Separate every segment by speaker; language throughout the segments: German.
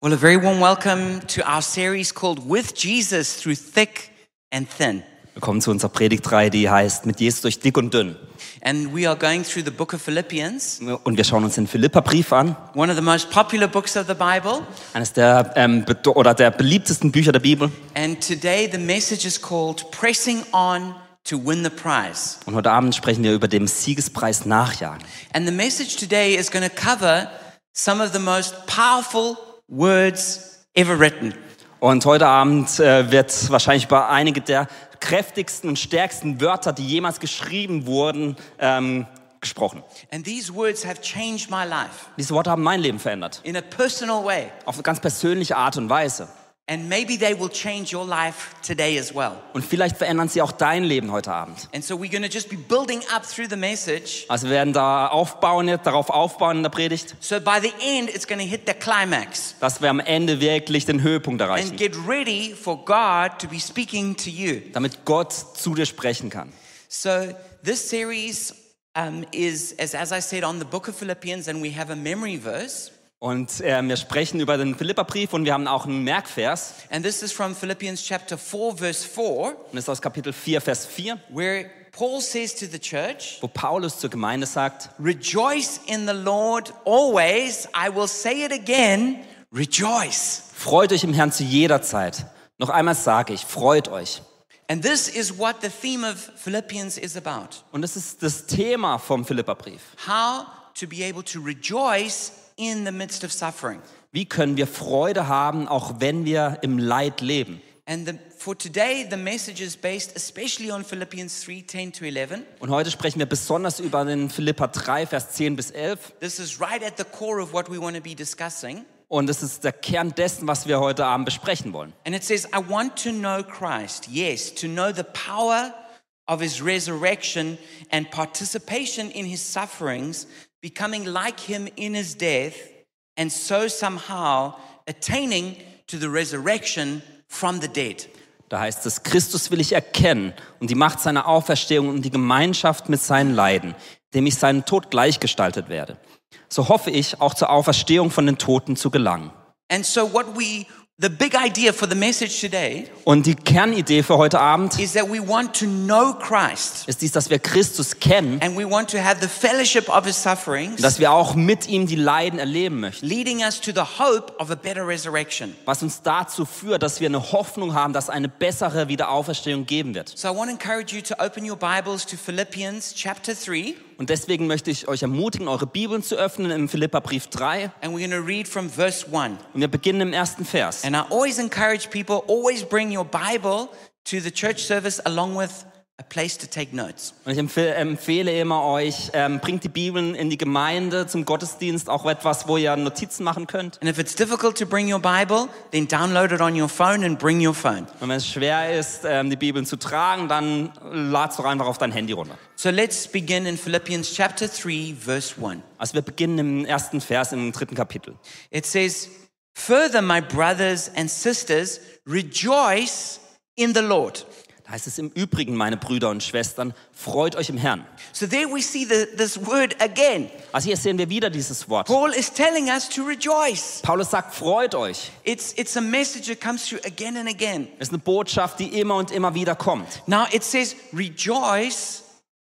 Speaker 1: Well, a very warm welcome to our series called With Jesus Through Thick and Thin.
Speaker 2: Willkommen zu unserer Predigtreihe, die heißt Mit Jesus durch dick und dünn.
Speaker 1: And we are going through the book of Philippians,
Speaker 2: Und wir schauen uns den Philipperbrief an,
Speaker 1: one of the most popular books of the Bible.
Speaker 2: eines der ähm, oder der beliebtesten Bücher der Bibel.
Speaker 1: And today the message is called Pressing On to Win the Prize.
Speaker 2: Und heute Abend sprechen wir über den Siegespreis nachjagen.
Speaker 1: And the message today is going to cover some of the most powerful words ever written.
Speaker 2: Und heute Abend äh, wird wahrscheinlich über einige der kräftigsten und stärksten Wörter, die jemals geschrieben wurden, ähm, gesprochen.
Speaker 1: And these words have changed my life
Speaker 2: Diese Worte haben mein Leben verändert.
Speaker 1: in a personal way.
Speaker 2: Auf eine ganz persönliche Art und Weise.
Speaker 1: And maybe they will change your life today as well.
Speaker 2: Und vielleicht verändern sie auch dein Leben heute Abend.
Speaker 1: And so we're going to just be building up through the message.
Speaker 2: Also wir werden da aufbauen, darauf aufbauen in der Predigt,
Speaker 1: So by the end, it's going to hit the climax.
Speaker 2: dass wir am Ende wirklich den Höhepunkt
Speaker 1: And
Speaker 2: erreichen.
Speaker 1: get ready for God to be speaking to you.
Speaker 2: damit Gott zu dir sprechen kann.
Speaker 1: So this series um, is, as, as I said, on the book of Philippians, and we have a memory verse.
Speaker 2: Und äh, wir sprechen über den Philipperbrief und wir haben auch einen Merkvers.
Speaker 1: And this is from Philippians chapter 4, verse 4,
Speaker 2: Und das ist aus Kapitel 4, Vers 4,
Speaker 1: where Paul says to the church,
Speaker 2: wo Paulus zur Gemeinde sagt,
Speaker 1: Rejoice in the Lord always. I will say it again, rejoice.
Speaker 2: freut euch im Herrn zu jeder Zeit. Noch einmal sage ich, freut euch.
Speaker 1: And this is what the theme of Philippians is about
Speaker 2: Und das ist das Thema vom Philipperbrief.
Speaker 1: how to be able to rejoice in the midst of suffering.
Speaker 2: Wie können wir Freude haben, auch wenn wir im Leid leben?
Speaker 1: And the, for today, the message is based especially on Philippians 3 10 to 11.
Speaker 2: Und heute sprechen wir besonders über den Philipper 3, Vers 10 bis 11.
Speaker 1: This is right at the core of what we want to be discussing.
Speaker 2: Und das ist der Kern dessen, was wir heute Abend besprechen wollen.
Speaker 1: And it says, I want to know Christ. Yes, to know the power of his resurrection and participation in his sufferings, becoming like him in his death, and so somehow attaining to the resurrection from the dead.
Speaker 2: Da heißt es, Christus will ich erkennen und die Macht seiner Auferstehung und die Gemeinschaft mit seinen Leiden, dem ich seinen Tod gleichgestaltet werde. So hoffe ich, auch zur Auferstehung von den Toten zu gelangen.
Speaker 1: And so, what we, the big idea for the message today
Speaker 2: Und die Kernidee für heute Abend
Speaker 1: is that we want to know Christ
Speaker 2: ist dies, dass wir Christus kennen
Speaker 1: and we want to have the fellowship of his sufferings,
Speaker 2: dass wir auch mit ihm die Leiden erleben möchten.
Speaker 1: leading us to the hope of a better resurrection.
Speaker 2: Was uns dazu führt, dass wir eine Hoffnung haben, dass eine bessere Wiederauferstehung geben wird.
Speaker 1: So I want to encourage you to open your Bibles to Philippians chapter 3,
Speaker 2: Und deswegen möchte ich euch ermutigen, eure Bibeln zu öffnen im Philipperbrief 3.
Speaker 1: and we're going to read from verse 1.
Speaker 2: Und wir beginnen im ersten Vers.
Speaker 1: And I always encourage people, always bring your Bible to the church service along with a place to take notes.
Speaker 2: Und ich empfehle, empfehle immer euch, ähm, bringt die Bibeln in die Gemeinde zum Gottesdienst, auch etwas, wo ihr Notizen machen könnt.
Speaker 1: And if it's difficult to bring your Bible, then download it on your phone and bring your phone.
Speaker 2: Und wenn es schwer ist, ähm, die Bibeln zu tragen, dann lad's doch einfach auf dein Handy runter.
Speaker 1: So let's begin in Philippians chapter 3, verse 1.
Speaker 2: Also wir beginnen im ersten Vers im dritten Kapitel.
Speaker 1: It says, Further, my brothers and sisters, rejoice in the Lord.
Speaker 2: Heißt es im Übrigen, meine Brüder und Schwestern, freut euch im Herrn.
Speaker 1: So there we see the, this word again.
Speaker 2: Also hier sehen wir wieder dieses Wort.
Speaker 1: Paul is telling us to rejoice.
Speaker 2: Paulus sagt, freut euch.
Speaker 1: It's, it's a message that comes through again and again.
Speaker 2: Das ist eine Botschaft, die immer und immer wieder kommt.
Speaker 1: Now it says, rejoice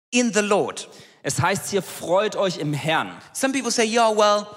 Speaker 1: in the Lord.
Speaker 2: Es heißt hier, freut euch im Herrn.
Speaker 1: Some people say, yeah, well,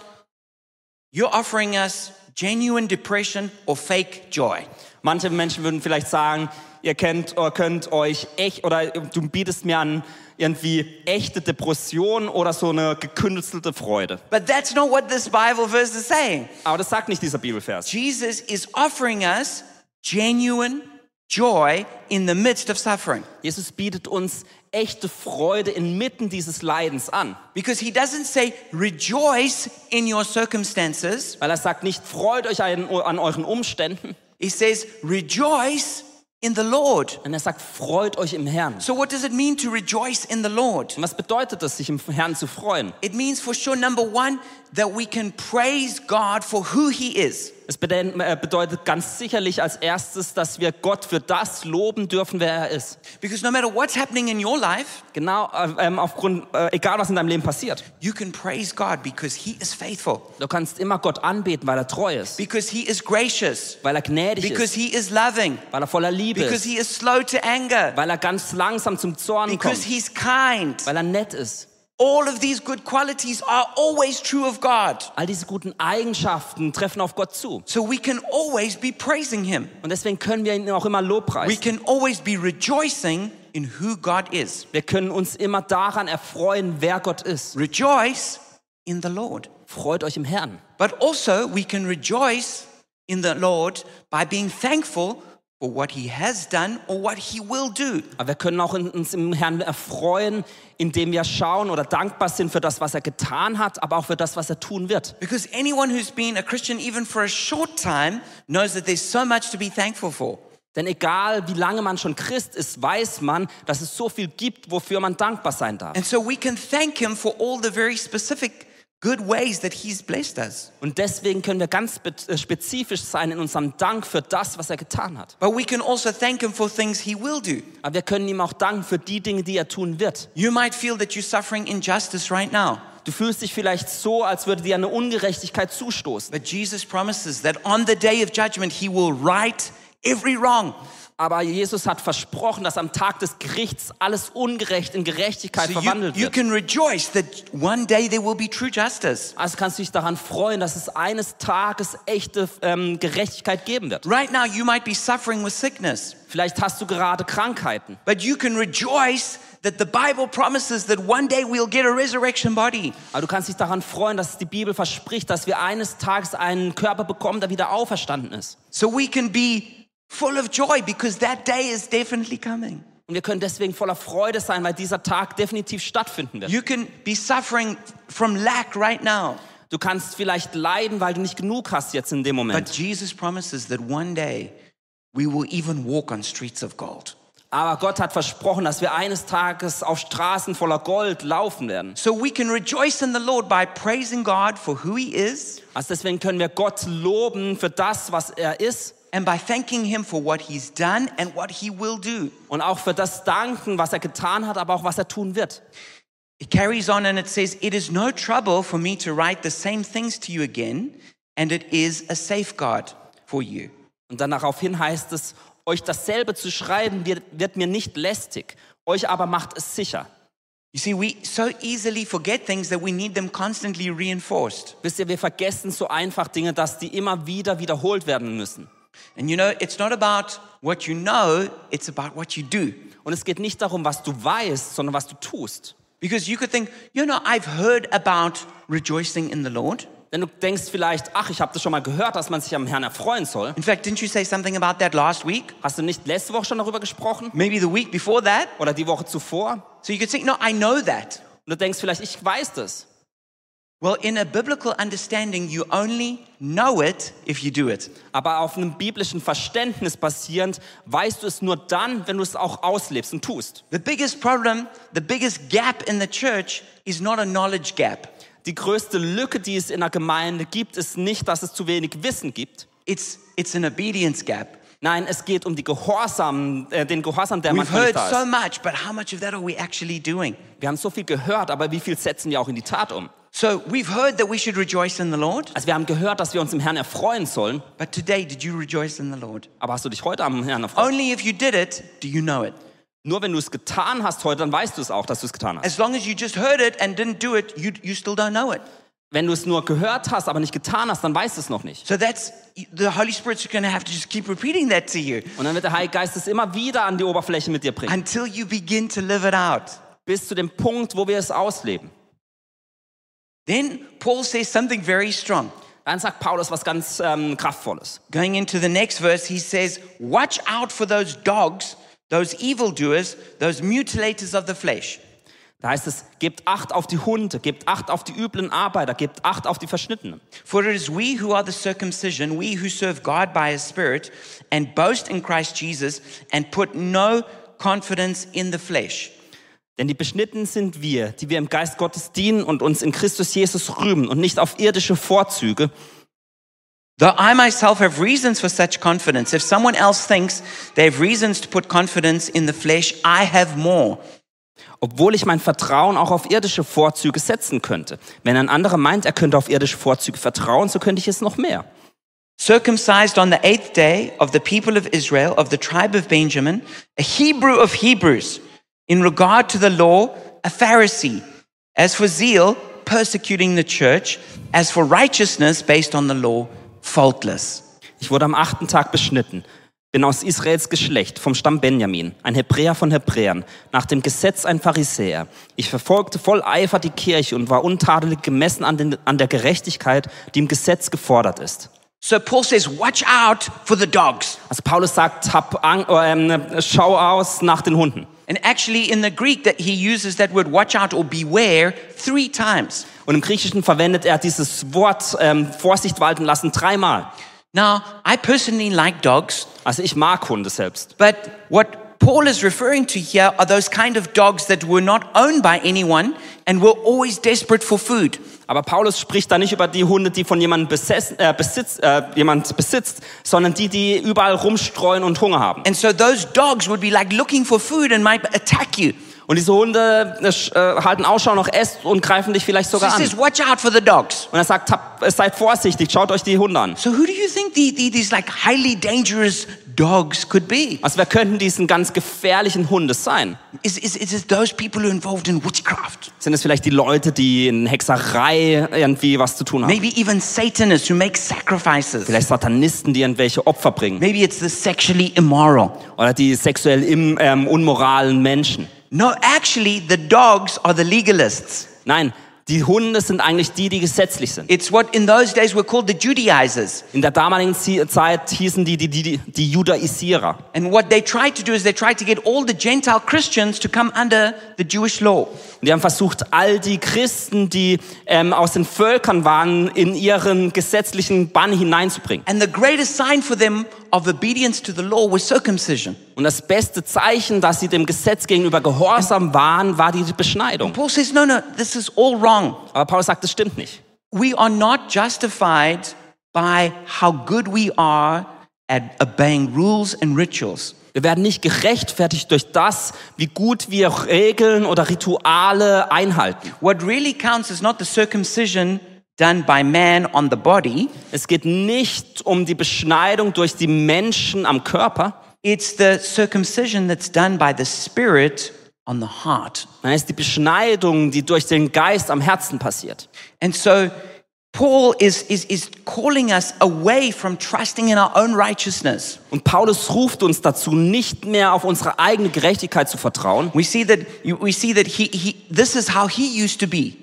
Speaker 1: you're offering us genuine depression or fake joy.
Speaker 2: Manche Menschen würden vielleicht sagen, ihr kennt oder könnt euch echt oder du bietest mir an irgendwie echte Depression oder so eine gekünstelte Freude.
Speaker 1: But that's not what this Bible verse is saying.
Speaker 2: Aber das sagt nicht dieser Bibelvers.
Speaker 1: Jesus is offering us genuine joy in the midst of suffering.
Speaker 2: Jesus bietet uns echte Freude inmitten dieses Leidens an.
Speaker 1: Because he doesn't say rejoice in your circumstances.
Speaker 2: Weil er sagt nicht, freut euch an, an euren Umständen,
Speaker 1: He says rejoice in the Lord.
Speaker 2: sondern er sagt, freut euch im Herrn.
Speaker 1: So what does it mean to rejoice in the Lord?
Speaker 2: Und was bedeutet das, sich im Herrn zu freuen?
Speaker 1: It means for sure number 1 that we can praise God for who he is.
Speaker 2: Es äh, bedeutet ganz sicherlich als erstes, dass wir Gott für das loben dürfen, wer er ist.
Speaker 1: Because no matter what's happening in your life,
Speaker 2: Genau, äh, ähm, aufgrund, äh, egal was in deinem Leben passiert.
Speaker 1: you can praise God because He is faithful,
Speaker 2: Du kannst immer Gott anbeten, weil er treu ist,
Speaker 1: because He is gracious,
Speaker 2: weil er gnädig
Speaker 1: because
Speaker 2: ist,
Speaker 1: He is loving,
Speaker 2: weil er voller Liebe
Speaker 1: because
Speaker 2: ist,
Speaker 1: He is slow to anger,
Speaker 2: weil er ganz langsam zum Zorn
Speaker 1: because
Speaker 2: kommt,
Speaker 1: He's kind.
Speaker 2: weil er nett ist.
Speaker 1: All of these good qualities are always true of God.
Speaker 2: All diese guten Eigenschaften treffen auf Gott zu.
Speaker 1: So we can always be praising Him.
Speaker 2: Und deswegen können wir ihn auch immer
Speaker 1: We
Speaker 2: lobpreisen.
Speaker 1: can always be rejoicing in who God is.
Speaker 2: Wir können uns immer daran erfreuen, wer Gott ist.
Speaker 1: Rejoice in the Lord.
Speaker 2: Freut euch im Herrn.
Speaker 1: But also, we can rejoice in the Lord by being thankful for what He has done or what He will do.
Speaker 2: Aber wir können auch in- uns im Herrn erfreuen, indem wir schauen oder dankbar sind für das, was er getan hat, aber auch für das, was er tun wird.
Speaker 1: Because anyone who's been a Christian even for a short time knows that there's so much to be thankful for.
Speaker 2: Denn egal wie lange man schon Christ ist, weiß man, dass es so viel gibt, wofür man dankbar sein darf.
Speaker 1: And so we can thank Him for all the very specific good ways that He's blessed us.
Speaker 2: Und deswegen können wir ganz äh, spezifisch sein in unserem Dank für das, was er getan hat.
Speaker 1: But we can also thank Him for things He will do.
Speaker 2: Aber wir können ihm auch danken für die Dinge, die er tun wird.
Speaker 1: You might feel that you're suffering injustice right now,
Speaker 2: Du fühlst dich vielleicht so, als würde dir eine Ungerechtigkeit zustoßen.
Speaker 1: but Jesus promises that on the day of judgment, He will right every wrong.
Speaker 2: Aber Jesus hat versprochen, dass am Tag des Gerichts alles ungerecht in Gerechtigkeit
Speaker 1: So you,
Speaker 2: verwandelt
Speaker 1: you
Speaker 2: wird.
Speaker 1: true justice.
Speaker 2: Also kannst du dich daran freuen, dass es eines Tages echte ähm, Gerechtigkeit geben wird.
Speaker 1: Right now, you might be suffering with sickness,
Speaker 2: Vielleicht hast du gerade Krankheiten.
Speaker 1: but you can rejoice that the Bible promises that one day we'll get a resurrection body.
Speaker 2: Aber du kannst dich daran freuen, dass die Bibel verspricht, dass wir eines Tages einen Körper bekommen, der wieder auferstanden ist.
Speaker 1: So we can be full of joy because that day is definitely coming.
Speaker 2: Und wir können deswegen voller Freude sein, weil dieser Tag definitiv stattfinden wird.
Speaker 1: You can be suffering from lack right now,
Speaker 2: Du kannst vielleicht leiden, weil du nicht genug hast jetzt in dem
Speaker 1: but
Speaker 2: Moment.
Speaker 1: Jesus promises that one day we will even walk on streets of gold.
Speaker 2: Aber Gott hat versprochen, dass wir eines Tages auf Straßen voller Gold laufen werden.
Speaker 1: So we can rejoice in the Lord by praising God for who He is
Speaker 2: Also deswegen können wir Gott loben für das, was er ist
Speaker 1: and by thanking Him for what He's done and what He will do.
Speaker 2: und auch für das danken, was er getan hat, aber auch was er tun wird.
Speaker 1: It carries on and it says, It is no trouble for me to write the same things to you again, and it is a safeguard for you.
Speaker 2: Und dann daraufhin heißt es, euch dasselbe zu schreiben wird, wird mir nicht lästig, euch aber macht es sicher.
Speaker 1: You see, we so easily forget things that we need them constantly reinforced.
Speaker 2: Wisst ihr, wir vergessen so einfach Dinge, dass die immer wieder wiederholt werden müssen.
Speaker 1: And you know, it's not about what you know, it's about what you do.
Speaker 2: Und es geht nicht darum, was du weißt, sondern was du tust.
Speaker 1: Because you could think, you know, I've heard about rejoicing in the Lord.
Speaker 2: Denn du denkst vielleicht, ach, ich habe das schon mal gehört, dass man sich am Herrn erfreuen soll.
Speaker 1: In fact, didn't you say something about that last week?
Speaker 2: Hast du nicht letzte Woche schon darüber gesprochen?
Speaker 1: Maybe the week before that?
Speaker 2: Oder die Woche zuvor?
Speaker 1: So you could think, no, I know that.
Speaker 2: Und du denkst vielleicht, ich weiß das.
Speaker 1: Well, in a biblical understanding, you only know it if you do it.
Speaker 2: Aber auf einem biblischen Verständnis basierend weißt du es nur dann, wenn du es auch auslebst und tust.
Speaker 1: The biggest problem, the biggest gap in the church is not a knowledge gap.
Speaker 2: Die größte Lücke, die es in der Gemeinde gibt, ist nicht, dass es zu wenig Wissen gibt.
Speaker 1: It's, it's an obedience gap.
Speaker 2: Nein, es geht um die Gehorsam, äh, den Gehorsam, der
Speaker 1: We've
Speaker 2: manchmal
Speaker 1: heard so much, but how much of that are we actually doing?
Speaker 2: Wir haben so viel gehört, aber wie viel setzen wir auch in die Tat um?
Speaker 1: So we've heard that we should rejoice in the Lord,
Speaker 2: Also wir haben gehört, dass wir uns im Herrn erfreuen sollen,
Speaker 1: but today, did you rejoice in the Lord?
Speaker 2: aber hast du dich heute am Herrn erfreut?
Speaker 1: Only if you did it do you know it.
Speaker 2: Nur wenn du es getan hast heute, dann weißt du es auch, dass du es getan hast.
Speaker 1: As long as you just heard it and didn't do it, you, you still don't know it.
Speaker 2: Wenn du es nur gehört hast, aber nicht getan hast, dann weißt du es noch nicht.
Speaker 1: So that's the Holy Spirit's going to have to just keep repeating that to you
Speaker 2: Und dann wird der Heilige Geist es immer wieder an die Oberfläche mit dir bringen.
Speaker 1: until you begin to live it out.
Speaker 2: Bis zu dem Punkt, wo wir es ausleben.
Speaker 1: Then Paul says something very strong.
Speaker 2: Dann sagt Paulus was ganz ähm, Kraftvolles.
Speaker 1: Going into the next verse, he says, Watch out for those dogs, those evildoers, those mutilators of the flesh.
Speaker 2: Da heißt es, gebt Acht auf die Hunde, gebt Acht auf die üblen Arbeiter, gebt Acht auf die Verschnittenen.
Speaker 1: For it is we who are the circumcision, we who serve God by his Spirit, and boast in Christ Jesus, and put no confidence in the flesh.
Speaker 2: Denn die Beschnittenen sind wir, die wir im Geist Gottes dienen und uns in Christus Jesus rühmen und nicht auf irdische Vorzüge
Speaker 1: Though I myself have reasons for such confidence, if someone else thinks they have reasons to put confidence in the flesh, I have more.
Speaker 2: Obwohl ich mein Vertrauen auch auf irdische Vorzüge setzen könnte. Wenn ein anderer meint, er könnte auf irdische Vorzüge vertrauen, so könnte ich es noch mehr.
Speaker 1: Circumcised on the eighth day of the people of Israel, of the tribe of Benjamin, a Hebrew of Hebrews, in regard to the law, a Pharisee, as for zeal, persecuting the church, as for righteousness based on the law, faultless.
Speaker 2: Ich wurde am achten Tag beschnitten, bin aus Israels Geschlecht, vom Stamm Benjamin, ein Hebräer von Hebräern, nach dem Gesetz ein Pharisäer. Ich verfolgte voll Eifer die Kirche und war untadelig gemessen an, den, an der Gerechtigkeit, die im Gesetz gefordert ist.
Speaker 1: So Paul says, watch out for the dogs.
Speaker 2: Also Paulus sagt, hab Ang ähm, schau aus nach den Hunden.
Speaker 1: And actually, in the Greek, that he uses that word watch out or beware three times.
Speaker 2: Und im Griechischen verwendet er dieses Wort ähm, Vorsicht walten lassen dreimal.
Speaker 1: Now, I personally like dogs,
Speaker 2: Also ich mag Hunde selbst.
Speaker 1: but what Paul is referring to here are those kind of dogs that were not owned by anyone and were always desperate for food.
Speaker 2: Aber Paulus spricht da nicht über die Hunde, die von jemandem besessen, äh, besitzt, äh, jemand besitzt, sondern die, die überall rumstreuen und Hunger haben.
Speaker 1: And so those dogs would be like looking for food and might attack you.
Speaker 2: Und diese Hunde äh, äh, halten Ausschau nach Essen und greifen dich vielleicht
Speaker 1: So
Speaker 2: sogar an.
Speaker 1: says, watch out for the dogs.
Speaker 2: Und er sagt, hab, seid vorsichtig, schaut euch die Hunde an.
Speaker 1: So who do you think the, the, these like highly dangerous dogs could be?
Speaker 2: Also wer könnten diesen ganz gefährlichen Hunde sein?
Speaker 1: Is, is, is it those people who involved in witchcraft?
Speaker 2: Sind es vielleicht die Leute, die in Hexerei irgendwie was zu tun haben?
Speaker 1: Maybe even Satanists who make sacrifices.
Speaker 2: Vielleicht Satanisten, die irgendwelche Opfer bringen.
Speaker 1: Maybe it's the sexually immoral.
Speaker 2: Oder die sexuell im, ähm, unmoralen Menschen.
Speaker 1: No, actually, the dogs are the legalists.
Speaker 2: Nein, die Hunde sind eigentlich die, die gesetzlich sind.
Speaker 1: It's what in those days were called the Judaizers.
Speaker 2: In der damaligen Zeit hießen die die, die, die, die Judaisierer.
Speaker 1: And what they tried to do is they tried to get all the Gentile Christians to come under the Jewish law.
Speaker 2: Und die haben versucht, all die Christen, die ähm, aus den Völkern waren, in ihren gesetzlichen Bann hineinzubringen.
Speaker 1: And the greatest sign for them of obedience to the law was circumcision.
Speaker 2: Und das beste Zeichen, dass sie dem Gesetz gegenüber gehorsam waren, war die Beschneidung.
Speaker 1: Paul says, no, no, this is all wrong.
Speaker 2: Aber Paulus sagt, das stimmt nicht.
Speaker 1: We are not justified by how good we are at obeying rules and rituals.
Speaker 2: Wir werden nicht gerechtfertigt durch das, wie gut wir Regeln oder Rituale einhalten.
Speaker 1: What really counts is not the circumcision done by man on the body,
Speaker 2: Es geht nicht um die Beschneidung durch die Menschen am Körper,
Speaker 1: it's the circumcision that's done by the Spirit on the heart.
Speaker 2: nein, es ist die Beschneidung, die durch den Geist am Herzen passiert.
Speaker 1: And so Paul is, is, is calling us away from trusting in our own righteousness.
Speaker 2: Und Paulus ruft uns dazu, nicht mehr auf unsere eigene Gerechtigkeit zu vertrauen.
Speaker 1: We see that, we see that he, he, this is how he used to be.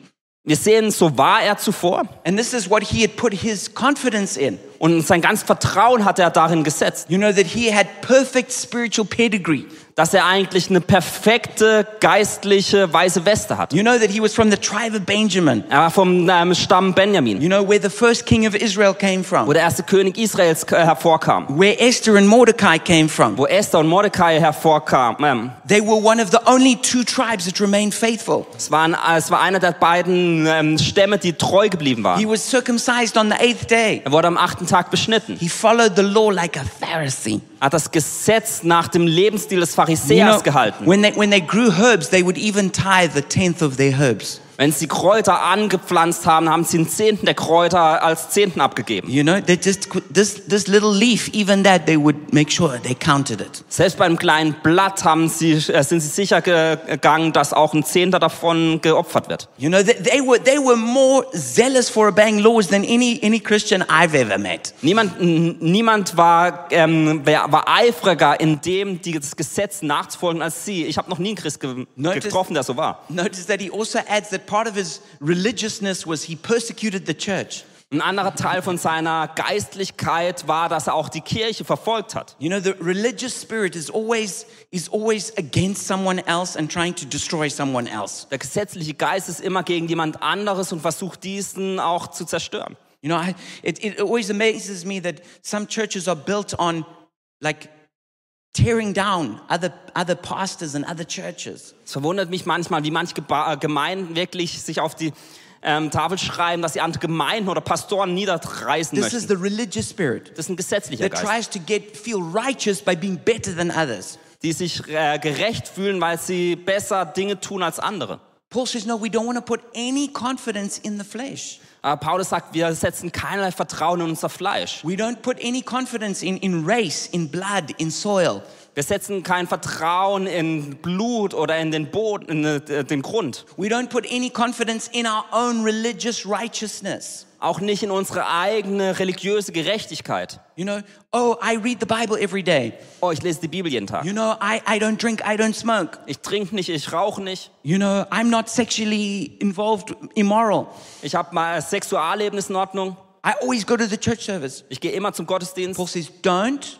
Speaker 2: Wir sehen, so war er zuvor
Speaker 1: And this is what he had put his confidence in.
Speaker 2: und sein ganz Vertrauen hat er darin gesetzt,
Speaker 1: You know, that he had perfect spiritual pedigree.
Speaker 2: Dass er eigentlich eine perfekte geistliche weiße Weste hat.
Speaker 1: You know, that he was from the tribe of Benjamin.
Speaker 2: Er war vom ähm, Stamm Benjamin,
Speaker 1: You know, where the first king of Israel came
Speaker 2: wo
Speaker 1: from,
Speaker 2: der erste König Israels äh, hervorkam,
Speaker 1: where Esther and Mordecai came from.
Speaker 2: wo Esther und Mordecai hervorkamen. Ähm,
Speaker 1: They were one of the only two tribes that remained faithful.
Speaker 2: es, waren, äh, es war einer der beiden ähm, Stämme, die treu geblieben
Speaker 1: He
Speaker 2: waren.
Speaker 1: was circumcised on the eighth day.
Speaker 2: Er wurde am achten Tag beschnitten.
Speaker 1: He followed the law like a Pharisee.
Speaker 2: Er hat das Gesetz nach dem Lebensstil des
Speaker 1: You
Speaker 2: Pharisäers
Speaker 1: know,
Speaker 2: gehalten.
Speaker 1: when they, when they grew herbs, they would even tithe the tenth of their herbs.
Speaker 2: Wenn sie Kräuter angepflanzt haben, haben sie einen Zehnten der Kräuter als Zehnten abgegeben.
Speaker 1: You know, they just this this little leaf, even that they would make sure they counted it.
Speaker 2: Selbst beim kleinen Blatt haben sie, äh, sind sie sicher ge- gegangen, dass auch ein Zehnter davon geopfert wird.
Speaker 1: You know, they, they were they were more zealous for obeying laws than any any Christian I've ever met.
Speaker 2: Niemand, niemand war, ähm, war eifriger in dem, die- das Gesetz nachzufolgen als sie. Ich habe noch nie einen Christ ge
Speaker 1: Notice-
Speaker 2: getroffen, der so war.
Speaker 1: Notice that he also adds that part of his religiousness was he persecuted the church.
Speaker 2: Ein anderer Teil von seiner Geistlichkeit war, dass er auch die Kirche verfolgt hat.
Speaker 1: You know, the religious spirit is always is always against someone else and trying to destroy someone else.
Speaker 2: Der gesetzliche Geist ist immer gegen jemand anderes und versucht diesen auch zu zerstören.
Speaker 1: You know, I, it, it always amazes me that some churches are built on like tearing down other, other pastors and other churches.
Speaker 2: Es verwundert mich manchmal, wie manche äh, Gemeinden wirklich sich auf die ähm, Tafel schreiben, dass sie andere Gemeinden oder Pastoren niederreißen
Speaker 1: This is
Speaker 2: möchten.
Speaker 1: the religious spirit
Speaker 2: Das ist ein gesetzlicher
Speaker 1: that
Speaker 2: Geist,
Speaker 1: tries to get feel righteous by being better than others.
Speaker 2: die sich äh, gerecht fühlen, weil sie besser Dinge tun als andere.
Speaker 1: Paul says, no, we don't want to put any confidence in the flesh.
Speaker 2: Paulus sagt, wir setzen keinerlei Vertrauen in unser Fleisch.
Speaker 1: We don't put any confidence in, in race, in blood, in soil.
Speaker 2: Wir setzen kein Vertrauen in Blut oder in den Boden, in äh, den Grund.
Speaker 1: We don't put any confidence in our own religious righteousness.
Speaker 2: Auch nicht in unsere eigene religiöse Gerechtigkeit.
Speaker 1: You know, oh, I read the Bible every day.
Speaker 2: Oh, ich lese die Bibel jeden Tag.
Speaker 1: You know, I, I don't drink, I don't smoke.
Speaker 2: Ich trinke nicht, ich rauche nicht.
Speaker 1: You know, I'm not sexually involved, immoral.
Speaker 2: Ich habe mal Sexualleben ist in Ordnung.
Speaker 1: I always go to the church service.
Speaker 2: Ich gehe immer zum Gottesdienst.
Speaker 1: Paul says, don't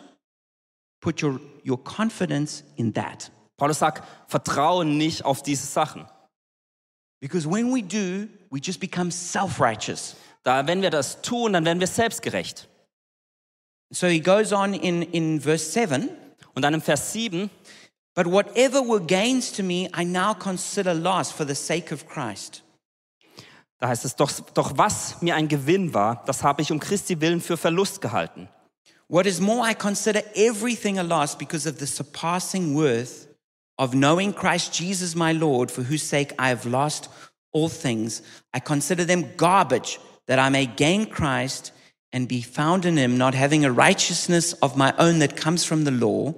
Speaker 1: put your, your confidence in that.
Speaker 2: Paulus sagt, vertraue nicht auf diese Sachen.
Speaker 1: Because when we do, we just become self righteous.
Speaker 2: Da, wenn wir das tun, dann werden wir selbstgerecht.
Speaker 1: So he goes on in, in verse 7
Speaker 2: Und dann im Vers 7,
Speaker 1: But whatever were gains to me, I now consider loss for the sake of Christ.
Speaker 2: da heißt es, doch, doch was mir ein Gewinn war, das habe ich um Christi willen für Verlust gehalten.
Speaker 1: What is more, I consider everything a loss because of the surpassing worth of knowing Christ Jesus my Lord, for whose sake I have lost all things. I consider them garbage that I may gain Christ and be found in him, not having a righteousness of my own that comes from the law,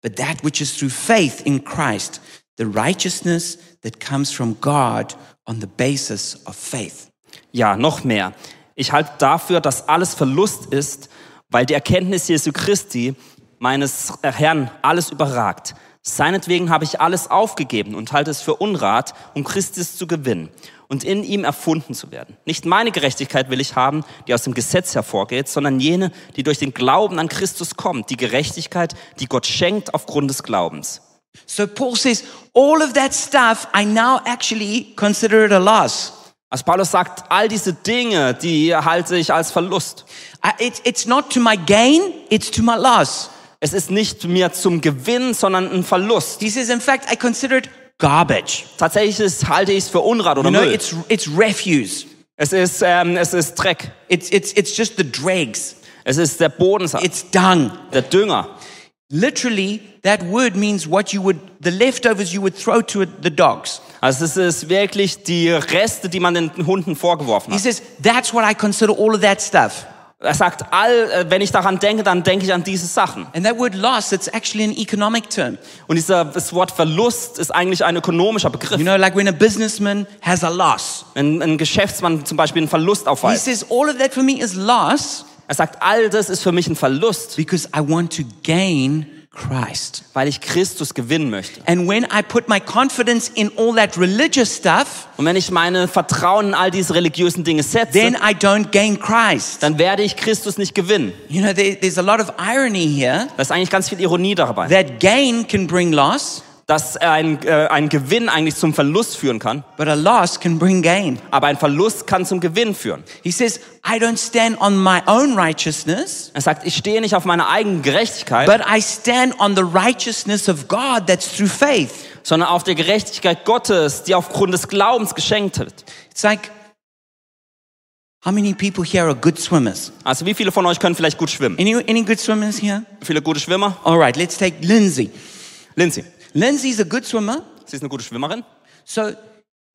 Speaker 1: but that which is through faith in Christ, the righteousness that comes from God on the basis of faith.
Speaker 2: Ja, noch mehr. Ich halte dafür, dass alles Verlust ist, weil die Erkenntnis Jesu Christi, meines Herrn, alles überragt. Seinetwegen habe ich alles aufgegeben und halte es für Unrat, um Christus zu gewinnen und in ihm erfunden zu werden. Nicht meine Gerechtigkeit will ich haben, die aus dem Gesetz hervorgeht, sondern jene, die durch den Glauben an Christus kommt, die Gerechtigkeit, die Gott schenkt aufgrund des Glaubens.
Speaker 1: So Paul says, all of that stuff, I now actually consider it a loss.
Speaker 2: Also Paulus sagt, all diese Dinge, die halte ich als Verlust.
Speaker 1: It's, not to my gain, it's to my loss.
Speaker 2: Es ist nicht mir zum Gewinn, sondern ein Verlust.
Speaker 1: He says, in fact, I consider it garbage.
Speaker 2: Tatsächlich ist, halte ich es für Unrat oder
Speaker 1: You know,
Speaker 2: Müll.
Speaker 1: it's, it's refuse.
Speaker 2: Es ist, ähm, es ist Dreck.
Speaker 1: It's, it's, it's just the dregs.
Speaker 2: Es ist der Bodensatz,
Speaker 1: It's dung.
Speaker 2: der Dünger.
Speaker 1: Literally, that word means what you would, the leftovers you would throw to the dogs.
Speaker 2: Also es ist wirklich die Reste, die man den Hunden vorgeworfen
Speaker 1: He
Speaker 2: hat.
Speaker 1: says, that's what I consider all of that stuff.
Speaker 2: Er sagt, all, äh, wenn ich daran denke, dann denke ich an diese Sachen.
Speaker 1: And that word loss, it's actually an economic term.
Speaker 2: Und dieser, das Wort Verlust ist eigentlich ein ökonomischer Begriff.
Speaker 1: You know, like when a businessman has a loss.
Speaker 2: Wenn ein Geschäftsmann zum Beispiel einen Verlust
Speaker 1: He
Speaker 2: aufweist.
Speaker 1: says, all of that for me is loss
Speaker 2: Er sagt, all das ist für mich ein Verlust,
Speaker 1: because I want to gain Christ.
Speaker 2: weil ich Christus gewinnen möchte.
Speaker 1: And when I put my confidence in all that religious stuff,
Speaker 2: Und wenn ich meine Vertrauen in all diese religiösen Dinge setze,
Speaker 1: then I don't gain Christ.
Speaker 2: dann werde ich Christus nicht gewinnen.
Speaker 1: You know, there, there's a lot of irony here
Speaker 2: Da ist eigentlich ganz viel Ironie dabei.
Speaker 1: that gain can bring loss,
Speaker 2: Dass ein, äh, ein Gewinn eigentlich zum Verlust führen kann,
Speaker 1: but a loss can bring gain.
Speaker 2: aber ein Verlust kann zum Gewinn führen.
Speaker 1: He says, I don't stand on my own righteousness,
Speaker 2: Er sagt, ich stehe nicht auf meiner eigenen Gerechtigkeit,
Speaker 1: but I stand on the righteousness of God that's through faith.
Speaker 2: sondern auf der Gerechtigkeit Gottes, die aufgrund des Glaubens geschenkt wird.
Speaker 1: It's like, how many people here are good swimmers?
Speaker 2: Also wie viele von euch können vielleicht gut schwimmen?
Speaker 1: Any, any good swimmers here?
Speaker 2: Viele gute Schwimmer?
Speaker 1: All right, let's take Lindsay.
Speaker 2: Lindsay,
Speaker 1: Lindsay's a good swimmer.
Speaker 2: sie ist eine gute Schwimmerin.
Speaker 1: So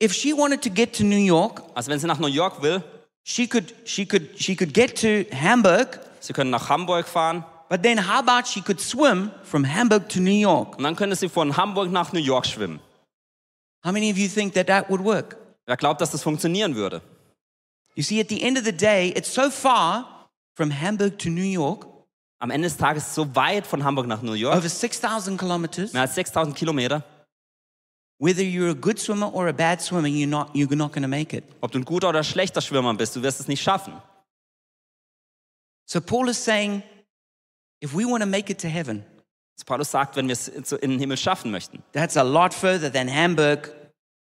Speaker 1: if she wanted to get to New York,
Speaker 2: Also wenn sie nach New York will,
Speaker 1: she could, she could, she could get to Hamburg,
Speaker 2: sie können nach Hamburg fahren
Speaker 1: but then how about she could swim from Hamburg to New York?
Speaker 2: und dann könnte sie von Hamburg nach New York schwimmen.
Speaker 1: How many of you think that that would work?
Speaker 2: Wer glaubt, dass das funktionieren würde?
Speaker 1: You see, at the end of the day, it's so far from Hamburg to New York,
Speaker 2: Am Ende des Tages so weit von Hamburg nach New York,
Speaker 1: over 6,000 kilometers.
Speaker 2: mehr als 6000 Kilometer.
Speaker 1: Whether you're a good swimmer or a bad swimmer, you're not, you're not going to make it.
Speaker 2: Ob du ein guter oder schlechter Schwimmer bist, du wirst es nicht schaffen.
Speaker 1: So Paul is saying, if we want to make it to heaven,
Speaker 2: Paulus sagt, wenn wir es in den Himmel schaffen möchten,
Speaker 1: that's a lot further than Hamburg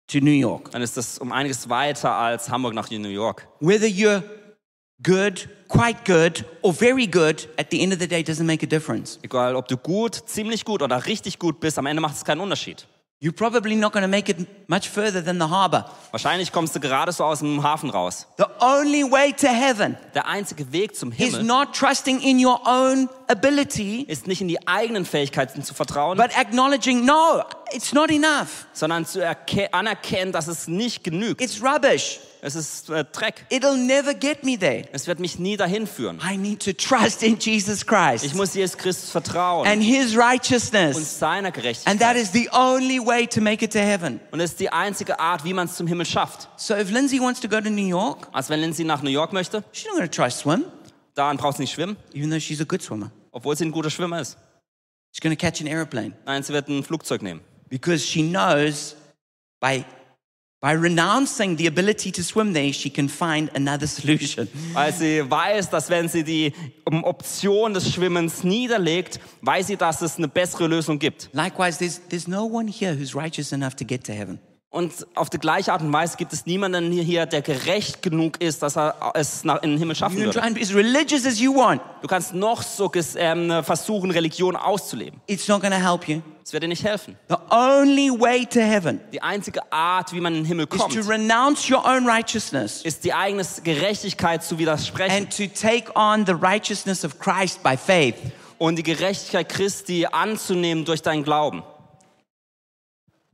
Speaker 1: to New York.
Speaker 2: dann ist das um einiges weiter als Hamburg nach New York.
Speaker 1: Whether you're good, quite good, or very good, at the end of the day doesn't make a difference.
Speaker 2: Egal, ob du gut, ziemlich gut oder richtig gut bist, am Ende macht es keinen Unterschied.
Speaker 1: You're probably not going to make it much further than the harbor.
Speaker 2: Wahrscheinlich kommst du gerade so aus dem Hafen raus.
Speaker 1: The only way to heaven
Speaker 2: Der einzige Weg zum
Speaker 1: is
Speaker 2: Himmel
Speaker 1: not trusting in your own ability,
Speaker 2: ist nicht in die eigenen Fähigkeiten zu vertrauen,
Speaker 1: but acknowledging, no, it's not enough.
Speaker 2: sondern zu erke- anerkennen, dass es nicht genügt.
Speaker 1: It's rubbish.
Speaker 2: Es ist äh, Dreck.
Speaker 1: It'll never get me there.
Speaker 2: Es wird mich nie dahin führen.
Speaker 1: I need to trust in Jesus
Speaker 2: Ich
Speaker 1: Christ
Speaker 2: muss Jesus Christus vertrauen
Speaker 1: and his
Speaker 2: und
Speaker 1: righteousness.
Speaker 2: seiner
Speaker 1: And that
Speaker 2: Gerechtigkeit.
Speaker 1: is the only way to make it to heaven.
Speaker 2: Und es ist die einzige Art, wie man es zum Himmel schafft.
Speaker 1: So if Lindsay wants to go to New York,
Speaker 2: Als wenn Lindsay nach New York möchte,
Speaker 1: she's not going to try swim,
Speaker 2: dann braucht sie nicht schwimmen,
Speaker 1: even though she's a good swimmer.
Speaker 2: Obwohl sie ein guter Schwimmer ist.
Speaker 1: She's going to catch an airplane
Speaker 2: Nein, sie wird ein Flugzeug nehmen.
Speaker 1: because she knows by by renouncing the ability to swim there, she can find another solution.
Speaker 2: Weil sie weiß, dass wenn sie die Option des Schwimmens niederlegt, weiß sie, dass es eine bessere Lösung gibt.
Speaker 1: Likewise, there's there's no one here who's righteous enough to get to heaven.
Speaker 2: Und auf die gleiche Art und Weise gibt es niemanden hier, der gerecht genug ist, dass er es nach, in den Himmel schaffen
Speaker 1: You can
Speaker 2: würde.
Speaker 1: try and be as religious as you want.
Speaker 2: Du kannst noch so ähm, versuchen, Religion auszuleben.
Speaker 1: It's not to help you.
Speaker 2: Es wird dir nicht helfen.
Speaker 1: The only way to heaven
Speaker 2: Die einzige Art, wie man in den Himmel
Speaker 1: is
Speaker 2: kommt,
Speaker 1: to renounce your own righteousness
Speaker 2: ist die eigene Gerechtigkeit zu widersprechen
Speaker 1: and to take on the righteousness of Christ by faith.
Speaker 2: und die Gerechtigkeit Christi anzunehmen durch deinen Glauben.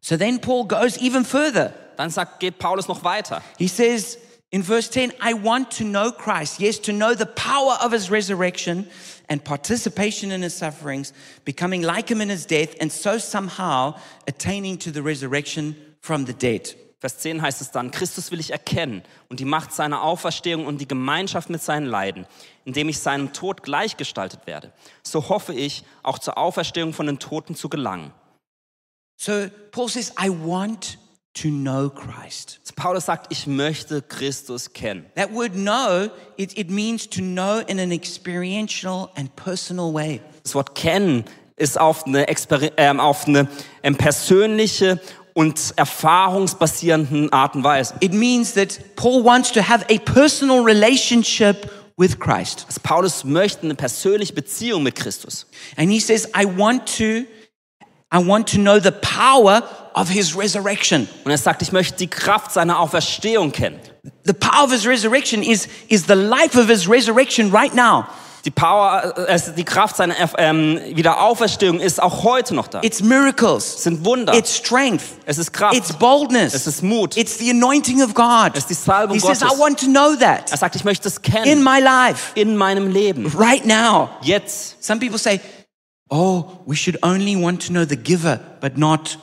Speaker 1: So then Paul goes even further.
Speaker 2: Dann sagt, geht Paulus noch weiter.
Speaker 1: He says in verse 10, I want to know Christ. Yes, to know the power of his resurrection and participation in his sufferings, becoming like him in his death, and so somehow attaining to the resurrection from the dead.
Speaker 2: Vers 10 heißt es dann, Christus will ich erkennen und die Macht seiner Auferstehung und die Gemeinschaft mit seinen Leiden, indem ich seinem Tod gleichgestaltet werde. So hoffe ich, auch zur Auferstehung von den Toten zu gelangen.
Speaker 1: So Paul says, I want to know Christ.
Speaker 2: Paulus sagt, ich möchte Christus kennen.
Speaker 1: That word know, it, it means to know in an experiential and personal way.
Speaker 2: Das Wort kennen ist auf eine, Exper ähm, auf eine ähm, persönliche und erfahrungsbasierenden Art und Weise.
Speaker 1: It means that Paul wants to have a personal relationship with Christ.
Speaker 2: Also Paulus möchte eine persönliche Beziehung mit Christus.
Speaker 1: And he says, I want to, I want to know the power of his resurrection.
Speaker 2: Und er sagt, ich möchte die Kraft seiner Auferstehung kennen.
Speaker 1: The power of his resurrection is, is the life of his resurrection right now.
Speaker 2: Die Power, es- die Kraft seiner ähm, Wiederauferstehung ist auch heute noch da.
Speaker 1: It's miracles.
Speaker 2: Es sind Wunder.
Speaker 1: It's strength.
Speaker 2: Es ist Kraft.
Speaker 1: It's boldness.
Speaker 2: Es ist Mut.
Speaker 1: It's the anointing of God.
Speaker 2: Es ist die Salbung
Speaker 1: He says, I
Speaker 2: Gottes.
Speaker 1: want to know that
Speaker 2: Er sagt, ich möchte es
Speaker 1: in
Speaker 2: kennen
Speaker 1: my life
Speaker 2: in meinem Leben.
Speaker 1: right now.
Speaker 2: Jetzt.
Speaker 1: Some people say, oh, we should only want to know the giver, but not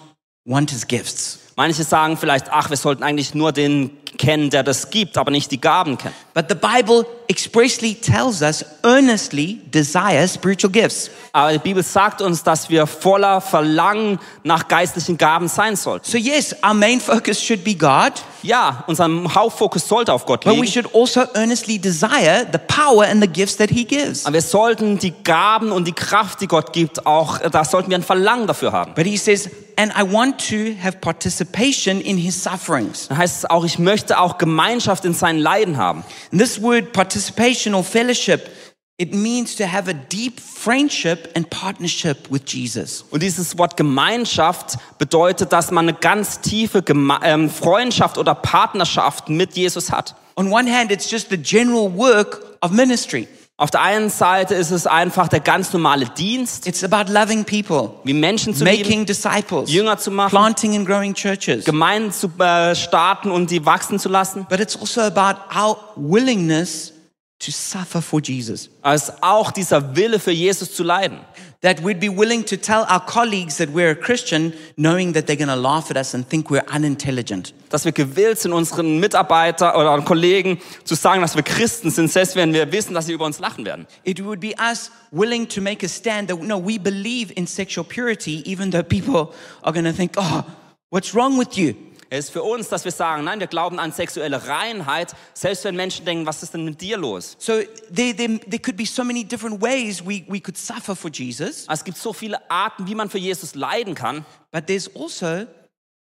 Speaker 1: want his gifts.
Speaker 2: Manche sagen vielleicht, ach, wir sollten eigentlich nur den kennen, der das gibt, aber nicht die Gaben kennen.
Speaker 1: But the Bible expressly tells us earnestly desire spiritual gifts.
Speaker 2: Aber die Bibel sagt uns, dass wir voller Verlangen nach geistlichen Gaben sein sollten.
Speaker 1: So, yes, our main focus should be God,
Speaker 2: Ja, unser Hauptfokus sollte auf Gott
Speaker 1: but we
Speaker 2: liegen.
Speaker 1: should also earnestly desire the power and the gifts that he gives.
Speaker 2: Aber wir sollten die Gaben und die Kraft, die Gott gibt, auch, da sollten wir ein Verlangen dafür haben.
Speaker 1: But he says, and I want to have participation in his sufferings.
Speaker 2: Dann heißt es auch, ich möchte auch Gemeinschaft in seinen Leiden haben.
Speaker 1: And this word participation or fellowship, it means to have a deep friendship and partnership with Jesus.
Speaker 2: Und dieses Wort Gemeinschaft bedeutet, dass man eine ganz tiefe Geme ähm, Freundschaft oder Partnerschaft mit Jesus hat.
Speaker 1: On one hand, it's just the general work of ministry.
Speaker 2: Auf der einen Seite ist es einfach der ganz normale Dienst,
Speaker 1: It's about loving people,
Speaker 2: wie Menschen zu lieben,
Speaker 1: making disciples,
Speaker 2: Jünger zu machen,
Speaker 1: planting and growing churches.
Speaker 2: Gemeinden zu äh, starten und die wachsen zu lassen.
Speaker 1: But it's also about our willingness to suffer for Jesus.
Speaker 2: Es ist auch dieser Wille für Jesus zu leiden.
Speaker 1: That we'd be willing to tell our colleagues that we're a Christian, knowing that they're going to laugh at us and think we're unintelligent.
Speaker 2: Dass wir gewillt sind, unseren Mitarbeiter oder Kollegen zu sagen, dass wir Christen sind, selbst wenn wir wissen, dass sie über uns lachen werden.
Speaker 1: It would be us willing to make a stand that, no, we believe in sexual purity, even though people are going to think, oh, what's wrong with you?
Speaker 2: Es ist für uns, dass wir sagen, nein, wir glauben an sexuelle Reinheit, selbst wenn Menschen denken, was ist denn mit dir los?
Speaker 1: So there, there, there could be so many different ways we, we could suffer for Jesus,
Speaker 2: Es gibt so viele Arten, wie man für Jesus leiden kann,
Speaker 1: but there's also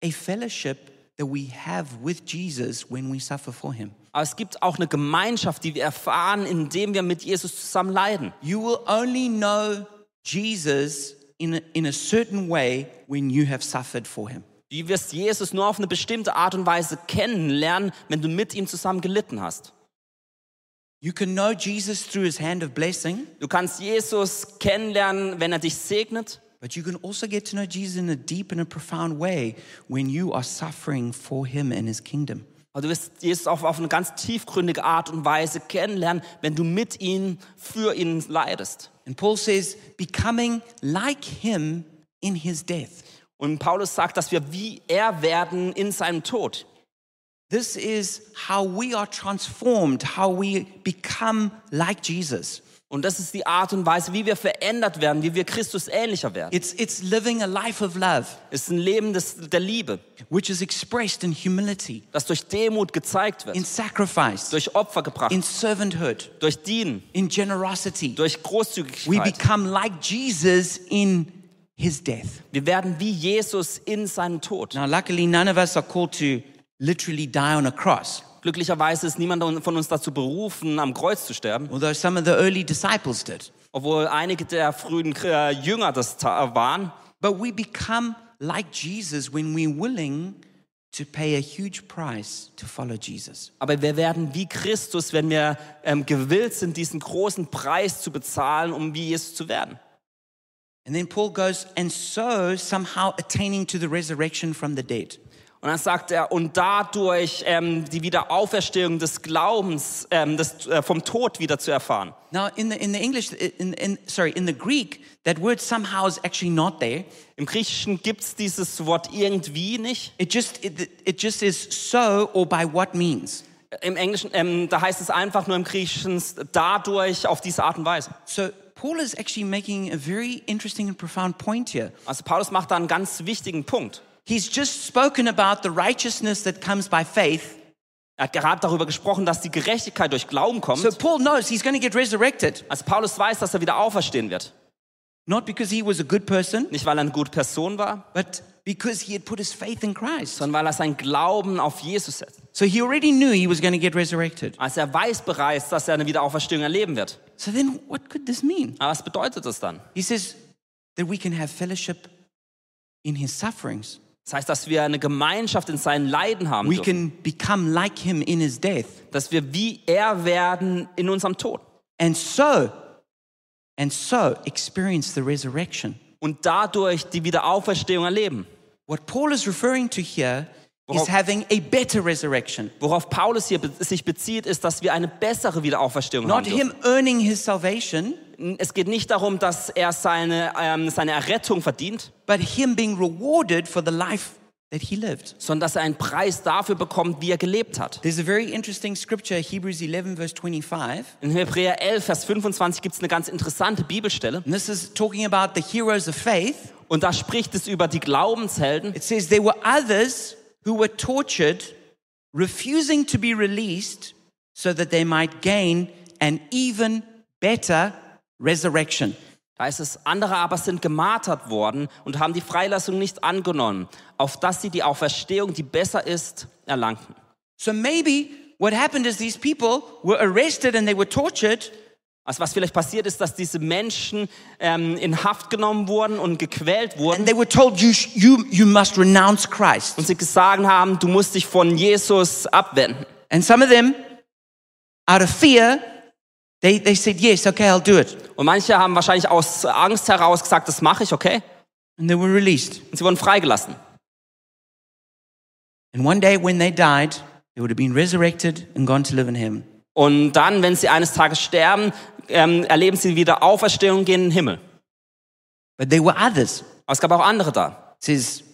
Speaker 1: a fellowship that we have with Jesus when we suffer for him.
Speaker 2: aber es gibt auch eine Gemeinschaft, die wir erfahren, indem wir mit Jesus zusammen leiden.
Speaker 1: You will only know Jesus in a, in a certain way when you have suffered for him.
Speaker 2: Du wirst Jesus nur auf eine bestimmte Art und Weise kennenlernen, wenn du mit ihm zusammen gelitten hast.
Speaker 1: You can know Jesus through his hand of blessing,
Speaker 2: Du kannst Jesus kennenlernen, wenn er dich segnet.
Speaker 1: but you can also get to know Jesus in a deep and a profound way when you are suffering for him and his kingdom.
Speaker 2: Aber du wirst Jesus auch auf eine ganz tiefgründige Art und Weise kennenlernen, wenn du mit ihm, für ihn leidest.
Speaker 1: And Paul says, becoming like him in his death.
Speaker 2: Und Paulus sagt, dass wir wie er werden in seinem Tod.
Speaker 1: This is how we are transformed, how we become like Jesus.
Speaker 2: Und das ist die Art und Weise, wie wir verändert werden, wie wir Christus ähnlicher werden.
Speaker 1: It's, it's living a life of love,
Speaker 2: Es ist ein Leben des, der Liebe,
Speaker 1: which is expressed in humility,
Speaker 2: das durch Demut gezeigt
Speaker 1: in
Speaker 2: wird,
Speaker 1: sacrifice,
Speaker 2: durch Opfer gebracht,
Speaker 1: in servanthood,
Speaker 2: durch Dienen,
Speaker 1: in generosity.
Speaker 2: durch
Speaker 1: We
Speaker 2: Großzügigkeit.
Speaker 1: become like Jesus in his death.
Speaker 2: Wir werden wie Jesus in seinem Tod.
Speaker 1: Now, luckily, none of us are called to literally die on a cross,
Speaker 2: Glücklicherweise ist niemand von uns dazu berufen, am Kreuz zu sterben,
Speaker 1: although some of the early disciples did.
Speaker 2: obwohl einige der frühen äh, Jünger das ta- waren.
Speaker 1: But we become like Jesus when we're willing to pay a huge price to follow Jesus.
Speaker 2: Aber wir werden wie Christus, wenn wir ähm, gewillt sind, diesen großen Preis zu bezahlen, um wie Jesus zu werden.
Speaker 1: And then Paul goes, and so somehow attaining to the resurrection from the dead.
Speaker 2: Und dann sagt er, und dadurch ähm, die Wiederauferstehung des Glaubens ähm, des, äh, vom Tod wieder zu erfahren.
Speaker 1: Now, in the, in the English, in, in, sorry, in the Greek, that word somehow is actually not there.
Speaker 2: Im Griechischen gibt es dieses Wort irgendwie nicht.
Speaker 1: It just, it, it just is so or by what means.
Speaker 2: Im Englischen, ähm, da heißt es einfach nur im Griechischen dadurch auf diese Art und Weise.
Speaker 1: So Paul is actually making a very interesting and profound point here.
Speaker 2: Also Paulus macht da einen ganz wichtigen Punkt.
Speaker 1: He's just spoken about the righteousness that comes by faith.
Speaker 2: Er hat gerade darüber gesprochen, dass die Gerechtigkeit durch Glauben kommt.
Speaker 1: So Paul knows he's going to get resurrected,
Speaker 2: Also Paulus weiß, dass er wieder auferstehen wird.
Speaker 1: not because he was a good person,
Speaker 2: Nicht, weil er eine gute Person war,
Speaker 1: but because he had put his faith in Christ.
Speaker 2: sondern weil er seinen Glauben auf Jesus setzt.
Speaker 1: So he already knew he was going to get resurrected.
Speaker 2: Also er weiß bereits, dass er eine Wiederauferstehung erleben wird.
Speaker 1: So then what could this mean?
Speaker 2: Aber was bedeutet das dann?
Speaker 1: He says that we can have fellowship in his sufferings.
Speaker 2: Das heißt, dass wir eine Gemeinschaft in seinen Leiden haben
Speaker 1: We
Speaker 2: dürfen.
Speaker 1: can become like him in his death.
Speaker 2: Dass wir wie er werden in unserem Tod.
Speaker 1: And so, and so experience the resurrection.
Speaker 2: Und dadurch die Wiederauferstehung erleben.
Speaker 1: What Paul is referring to here is
Speaker 2: Worauf-
Speaker 1: having a better resurrection.
Speaker 2: Worauf Paulus hier sich bezieht, ist, dass wir eine bessere Wiederauferstehung haben
Speaker 1: Not him earning his salvation,
Speaker 2: Es geht nicht darum, dass er seine, ähm, seine Errettung verdient,
Speaker 1: but him being rewarded for the life that he lived.
Speaker 2: sondern dass er einen Preis dafür bekommt, wie er gelebt hat.
Speaker 1: There's a very interesting scripture, Hebrews 11, verse 25.
Speaker 2: In Hebräer 11, Vers 25 gibt es eine ganz interessante Bibelstelle.
Speaker 1: And this is talking about the heroes of faith.
Speaker 2: Und da spricht es über die Glaubenshelden.
Speaker 1: It says, There were others who were tortured, refusing to be released so that they might gain an even better resurrection.
Speaker 2: Da heißt es, andere aber sind gemartert worden und haben die Freilassung nicht angenommen, auf dass sie die Auferstehung, die besser ist, erlangten.
Speaker 1: So maybe what happened is these people were arrested and they were tortured,
Speaker 2: Also was vielleicht passiert ist, dass diese Menschen ähm, in Haft genommen wurden und gequält wurden
Speaker 1: and they were told, You, you, you must renounce Christ.
Speaker 2: und sie gesagt haben, du musst dich von Jesus abwenden.
Speaker 1: And some of them, out of fear, they, they said, Yes, okay, I'll do it.
Speaker 2: Und manche haben wahrscheinlich aus Angst heraus gesagt, das mache ich, okay?
Speaker 1: And they were released.
Speaker 2: Und sie wurden freigelassen.
Speaker 1: And one day when they died, they would have been resurrected and gone to live in heaven.
Speaker 2: Und dann, wenn sie eines Tages sterben, ähm, erleben sie wieder Auferstehung, gehen in den Himmel.
Speaker 1: But there were others.
Speaker 2: Aber es gab auch andere da.
Speaker 1: It says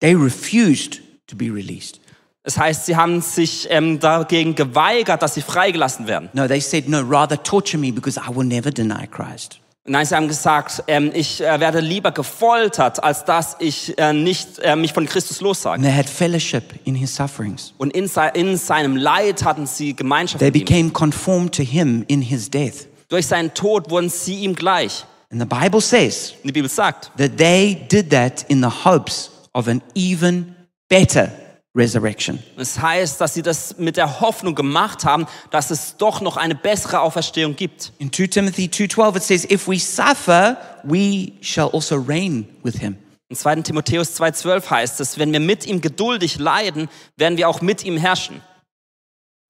Speaker 1: they refused to be released.
Speaker 2: Das heißt, sie haben sich ähm, dagegen geweigert, dass sie freigelassen werden.
Speaker 1: No, they said, No, rather torture me because I will never deny Christ.
Speaker 2: Nein, sie haben gesagt, ähm, ich äh, werde lieber gefoltert, als dass ich äh, nicht äh, mich von Christus lossage.
Speaker 1: And they had fellowship in his sufferings.
Speaker 2: Und in, sei- in seinem Leid hatten sie Gemeinschaft
Speaker 1: They
Speaker 2: mit ihm.
Speaker 1: became conformed to him in his death.
Speaker 2: Durch seinen Tod wurden sie ihm gleich.
Speaker 1: And the Bible says
Speaker 2: Und die Bibel sagt,
Speaker 1: that they did that in the hopes of an even better resurrection.
Speaker 2: es heißt, dass sie das mit der Hoffnung gemacht haben, dass es doch noch eine bessere Auferstehung gibt.
Speaker 1: In 2 Timothy 2:12 it says if we suffer we shall also reign with him.
Speaker 2: In 2. Timotheus 2,12 heißt es, wenn wir mit ihm geduldig leiden, werden wir auch mit ihm herrschen.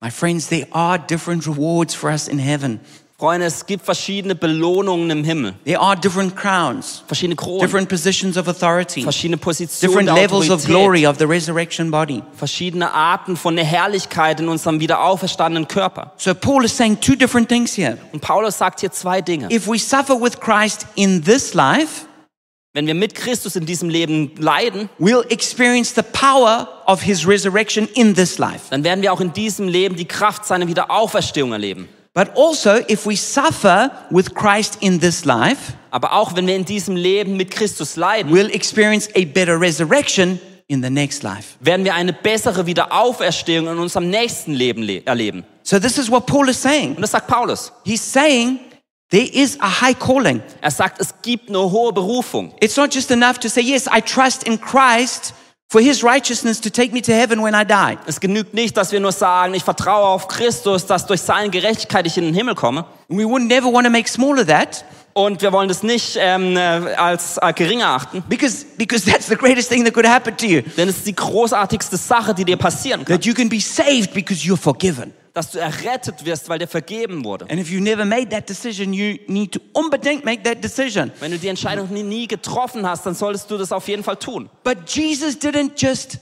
Speaker 1: My friends, there are different rewards for us in heaven.
Speaker 2: Freunde, es gibt verschiedene Belohnungen im Himmel,
Speaker 1: There are different crowns,
Speaker 2: verschiedene Kronen,
Speaker 1: different positions of authority,
Speaker 2: verschiedene Positionen
Speaker 1: different levels of glory of the resurrection body.
Speaker 2: verschiedene Arten von der Herrlichkeit in unserem wieder auferstandenen Körper.
Speaker 1: So Paul is saying two different things here.
Speaker 2: Und Paulus sagt hier zwei Dinge.
Speaker 1: If we suffer with Christ in this life,
Speaker 2: Wenn wir mit Christus in diesem Leben leiden,
Speaker 1: we'll experience the power of his resurrection in this life.
Speaker 2: dann werden wir auch in diesem Leben die Kraft seiner Wiederauferstehung erleben.
Speaker 1: But also, if we suffer with Christ in this life,
Speaker 2: Aber auch wenn wir in diesem Leben mit Christus leiden,
Speaker 1: we'll experience a better resurrection in the next life.
Speaker 2: werden wir eine bessere Wiederauferstehung in unserem nächsten Leben le erleben.
Speaker 1: So this is what Paul is saying.
Speaker 2: Und das sagt Paulus.
Speaker 1: He's saying there is a high calling.
Speaker 2: Er sagt, es gibt eine hohe Berufung.
Speaker 1: It's not just enough to say, yes, I trust in Christ for his righteousness to take me to heaven when I die.
Speaker 2: Es genügt nicht, dass wir nur sagen, ich vertraue auf Christus, dass durch seine Gerechtigkeit ich in den Himmel komme.
Speaker 1: We would never want to make small of that
Speaker 2: Und wir wollen das nicht ähm, äh, als äh, geringer achten,
Speaker 1: because, because that's the greatest thing that could happen to you.
Speaker 2: denn es ist die großartigste Sache, die dir passieren kann,
Speaker 1: That you can be saved because you're forgiven.
Speaker 2: Dass du errettet wirst, weil dir vergeben wurde.
Speaker 1: And if you never made that decision, you need to unbedingt make that decision.
Speaker 2: Wenn du die Entscheidung nie, nie getroffen hast, dann solltest du das auf jeden Fall tun.
Speaker 1: But Jesus didn't just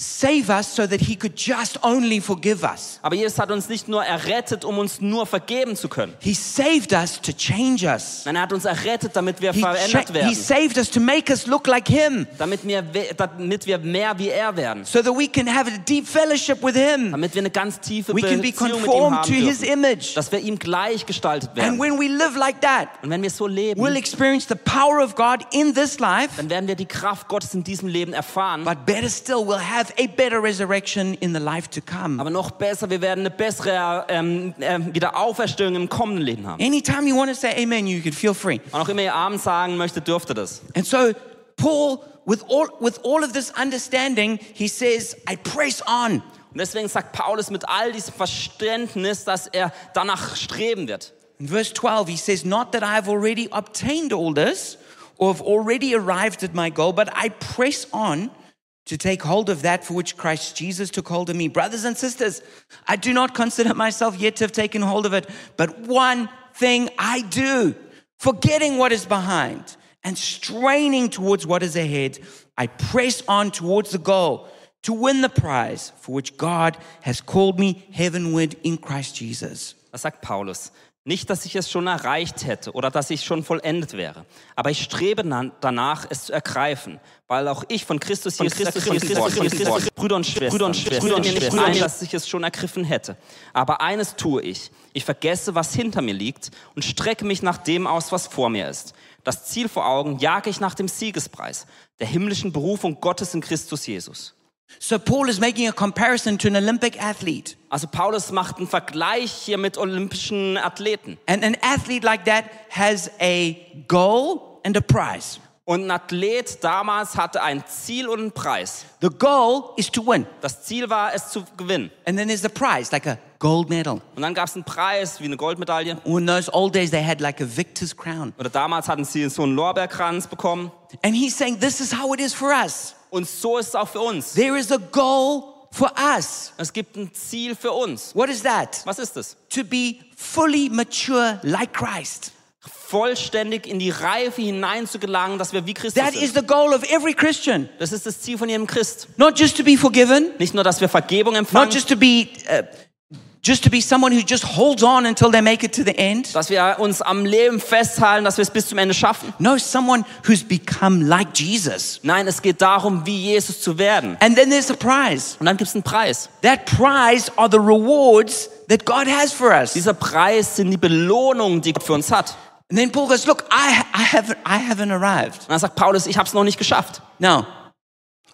Speaker 1: save us so that he could just only forgive us.
Speaker 2: Aber Jesus hat uns nicht nur errettet, um uns nur vergeben zu können.
Speaker 1: He saved us to change us.
Speaker 2: Nein, er hat uns errettet, damit wir
Speaker 1: He,
Speaker 2: verändert
Speaker 1: cha- he
Speaker 2: werden.
Speaker 1: saved us to make us look like him
Speaker 2: Damit wir, damit wir mehr wie er werden.
Speaker 1: so that we can have a deep fellowship with him.
Speaker 2: Damit wir eine ganz tiefe
Speaker 1: We can be
Speaker 2: Beziehung mit ihm
Speaker 1: conformed
Speaker 2: haben
Speaker 1: to his image.
Speaker 2: Dass wir ihm gleich gestaltet
Speaker 1: And
Speaker 2: werden.
Speaker 1: when we live like that,
Speaker 2: Und wenn wir so leben,
Speaker 1: we'll experience the power of God in this life,
Speaker 2: dann werden wir die Kraft Gottes in diesem Leben erfahren.
Speaker 1: but better still, we'll have a better resurrection in the life to come.
Speaker 2: Aber noch besser, wir werden eine bessere ähm, ähm, Wiederauferstehung im kommenden Leben haben.
Speaker 1: Anytime you want to say amen, you can feel free.
Speaker 2: Und auch immer ihr Abend sagen möchtet, dürfte das.
Speaker 1: And so, Paul, with all, with all of this understanding, he says, I press on.
Speaker 2: Und deswegen sagt Paulus mit all diesem Verständnis, dass er danach streben wird.
Speaker 1: In verse 12, he says, Not that I have already obtained all this or have already arrived at my goal, but I press on to take hold of that for which Christ Jesus took hold of me. Brothers and sisters, I do not consider myself yet to have taken hold of it, but one thing I do, forgetting what is behind and straining towards what is ahead, I press on towards the goal to win the prize for which God has called me heavenward in Christ Jesus.
Speaker 2: Das sagt Paulus. Nicht, dass ich es schon erreicht hätte oder dass ich schon vollendet wäre, aber ich strebe danach, es zu ergreifen, weil auch ich von Christus Jesus Christus,
Speaker 1: Christus,
Speaker 2: bin.
Speaker 1: von Christus.
Speaker 2: Brüder und Schwestern,
Speaker 1: Brüder und Schwestern,
Speaker 2: Brüder und
Speaker 1: Brüder und
Speaker 2: Schwestern,
Speaker 1: Schwestern.
Speaker 2: ein, dass ich es schon ergriffen hätte. Aber eines tue ich. Ich vergesse, was hinter mir liegt und strecke mich nach dem aus, was vor mir ist. Das Ziel vor Augen jage ich nach dem Siegespreis, der himmlischen Berufung Gottes in Christus Jesus.
Speaker 1: So Paul is making a comparison to an Olympic athlete.
Speaker 2: Also Paulus macht einen Vergleich hier mit olympischen Athleten.
Speaker 1: And an athlete like that has a goal and a prize.
Speaker 2: Und ein Athlet damals hatte ein Ziel und einen Preis.
Speaker 1: The goal is to win.
Speaker 2: Das Ziel war es zu gewinnen.
Speaker 1: And then there's the prize, like a gold medal.
Speaker 2: Und dann gab es einen Preis wie eine Goldmedaille.
Speaker 1: In those old days, they had like a victor's crown.
Speaker 2: Oder damals hatten sie so einen Lorbeerkranz bekommen.
Speaker 1: And he's saying this is how it is for us.
Speaker 2: Und so ist es auch für uns.
Speaker 1: There is a goal for us.
Speaker 2: Es gibt ein Ziel für uns.
Speaker 1: What is that?
Speaker 2: Was ist es?
Speaker 1: To be fully mature like Christ.
Speaker 2: Vollständig in die Reife hinein zu gelangen, dass wir wie Christus
Speaker 1: That is
Speaker 2: sind.
Speaker 1: the goal of every Christian.
Speaker 2: Das ist das Ziel von jedem Christ.
Speaker 1: Not just to be forgiven,
Speaker 2: Nicht nur, dass wir Vergebung
Speaker 1: not
Speaker 2: empfangen,
Speaker 1: just to be uh, just to be someone who just holds on until they make it to the end.
Speaker 2: dass wir uns am Leben festhalten, dass wir es bis zum Ende schaffen.
Speaker 1: No, someone who's become like Jesus.
Speaker 2: Nein, es geht darum, wie Jesus zu werden.
Speaker 1: And then there's a prize.
Speaker 2: Und dann gibt es einen Preis.
Speaker 1: That prize are the rewards that God has for us.
Speaker 2: Dieser Preis sind die Belohnungen, die Gott für uns hat.
Speaker 1: And then Paul goes, "Look, I I haven't I haven't arrived."
Speaker 2: Und dann sagt Paulus, ich habe es noch nicht geschafft.
Speaker 1: Now,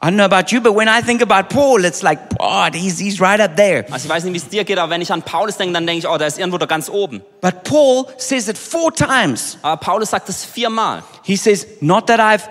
Speaker 1: I don't know about you, but when I think about Paul, it's like, God, he's he's right up there.
Speaker 2: Also ich weiß nicht, wie es dir geht, aber wenn ich an Paulus denke, dann denke ich, oh, der ist irgendwo da ganz oben.
Speaker 1: But Paul says it four times.
Speaker 2: Aber Paulus sagt es viermal.
Speaker 1: He says, "Not that I've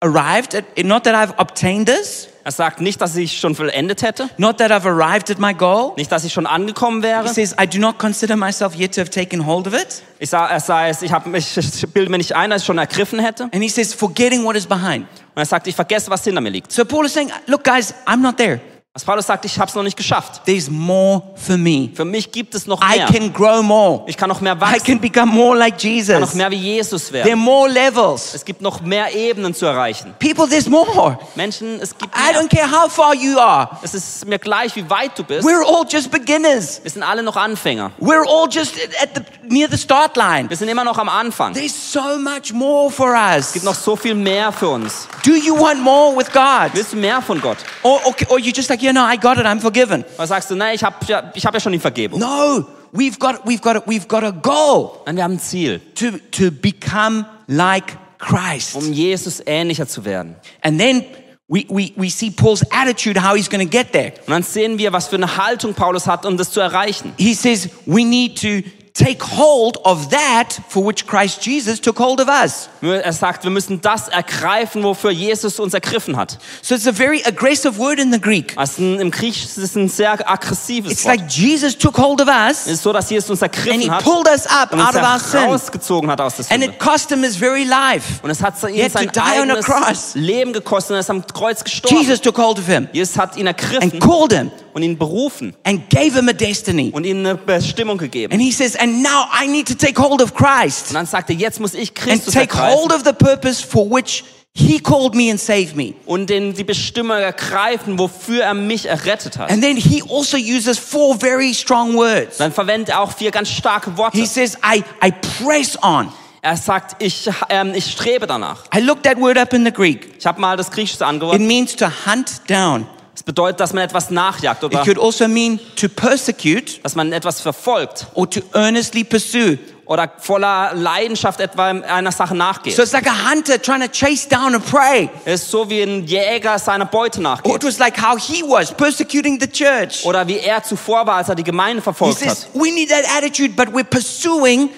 Speaker 1: arrived at, not that I've obtained this,
Speaker 2: Er sagt nicht, dass ich schon vollendet hätte,
Speaker 1: not that I've arrived at my goal."
Speaker 2: nicht, dass ich schon angekommen
Speaker 1: He
Speaker 2: wäre.
Speaker 1: says, "I do not consider myself yet to have taken hold of it."
Speaker 2: Ich sage, er es, ich, hab ich bilde mir nicht ein, dass ich schon ergriffen hätte.
Speaker 1: And he says, "Forgetting what is behind."
Speaker 2: Und er sagt, ich vergesse, was hinter mir liegt.
Speaker 1: So Paul is saying, look, guys, I'm not there.
Speaker 2: Was Paulus sagt, ich habe es noch nicht geschafft.
Speaker 1: There's more for me.
Speaker 2: Für mich gibt es noch
Speaker 1: I
Speaker 2: mehr.
Speaker 1: can grow more.
Speaker 2: Ich kann noch mehr
Speaker 1: I
Speaker 2: wachsen.
Speaker 1: can become more like
Speaker 2: Ich kann noch
Speaker 1: Jesus.
Speaker 2: mehr wie Jesus
Speaker 1: There are
Speaker 2: werden.
Speaker 1: more levels.
Speaker 2: Es gibt noch mehr Ebenen zu erreichen.
Speaker 1: People, there's more.
Speaker 2: Menschen, es gibt
Speaker 1: I
Speaker 2: mehr.
Speaker 1: don't care how far you are.
Speaker 2: Es ist mir gleich, wie weit du bist.
Speaker 1: We're all just beginners.
Speaker 2: Wir sind alle noch Anfänger.
Speaker 1: We're all just at the near the start line.
Speaker 2: Wir sind immer noch am Anfang. Es
Speaker 1: There's so much more for us.
Speaker 2: gibt noch so viel mehr für uns.
Speaker 1: Do you want more with God?
Speaker 2: Willst du mehr von Gott?
Speaker 1: Or, or, or you just like, you know, I got it, I'm forgiven.
Speaker 2: Oder sagst du, nee, ich habe ja, ich hab ja schon die Vergebung.
Speaker 1: No, we've got, we've got, we've got a goal
Speaker 2: Nein, wir haben ein Ziel,
Speaker 1: to, to become like Christ.
Speaker 2: um Jesus ähnlicher zu werden.
Speaker 1: And then we, we, we see Paul's attitude, how he's going to get there.
Speaker 2: Und dann sehen wir, was für eine Haltung Paulus hat, um das zu erreichen.
Speaker 1: He says we need to take hold of that for which Christ Jesus took hold of us.
Speaker 2: Er sagt, wir müssen das ergreifen, wofür Jesus uns ergriffen hat.
Speaker 1: So it's a very aggressive word in the Greek.
Speaker 2: Also im Griechischen ist es ein sehr aggressives
Speaker 1: It's
Speaker 2: Wort.
Speaker 1: like Jesus took hold of us
Speaker 2: Es ist so, dass Jesus uns
Speaker 1: and he
Speaker 2: ergriffen hat
Speaker 1: pulled us up
Speaker 2: und
Speaker 1: out
Speaker 2: uns
Speaker 1: of our sin.
Speaker 2: herausgezogen hat aus der
Speaker 1: And
Speaker 2: Sünde.
Speaker 1: it cost him his very life.
Speaker 2: Und es hat
Speaker 1: He
Speaker 2: ihn sein eigenes
Speaker 1: cross.
Speaker 2: Leben gekostet und er ist am Kreuz gestorben.
Speaker 1: Jesus took hold of him
Speaker 2: Jesus hat ihn ergriffen
Speaker 1: and called him
Speaker 2: und ihn berufen
Speaker 1: and gave him a destiny.
Speaker 2: und ihm eine Bestimmung gegeben.
Speaker 1: And he says, and now I need to take hold of Christ
Speaker 2: Und dann sagt er, jetzt muss ich
Speaker 1: and
Speaker 2: Christus
Speaker 1: take hold
Speaker 2: ergreifen
Speaker 1: of the purpose for which he called me and saved me.
Speaker 2: und den, die Bestimmung ergreifen, wofür er mich errettet hat.
Speaker 1: And then he also uses four very strong words.
Speaker 2: Dann verwendet er auch vier ganz starke Worte.
Speaker 1: He says, I, I press on.
Speaker 2: Er sagt, ich, ähm, ich strebe danach.
Speaker 1: I looked that word up in the Greek.
Speaker 2: Ich habe mal das Griechische
Speaker 1: It
Speaker 2: angehört.
Speaker 1: means to hunt down.
Speaker 2: Es bedeutet, dass man etwas nachjagt
Speaker 1: It
Speaker 2: oder
Speaker 1: could also mean to persecute
Speaker 2: dass man etwas verfolgt
Speaker 1: or to earnestly pursue.
Speaker 2: oder voller Leidenschaft etwa einer Sache nachgeht.
Speaker 1: So it's like a hunter trying to chase down a prey.
Speaker 2: Es ist so wie ein Jäger seiner Beute
Speaker 1: Or
Speaker 2: nachgeht.
Speaker 1: it was like how he was persecuting the church.
Speaker 2: Oder wie er zuvor war, als er die Gemeinde
Speaker 1: He
Speaker 2: verfolgt
Speaker 1: says,
Speaker 2: hat.
Speaker 1: we need that attitude, but we're pursuing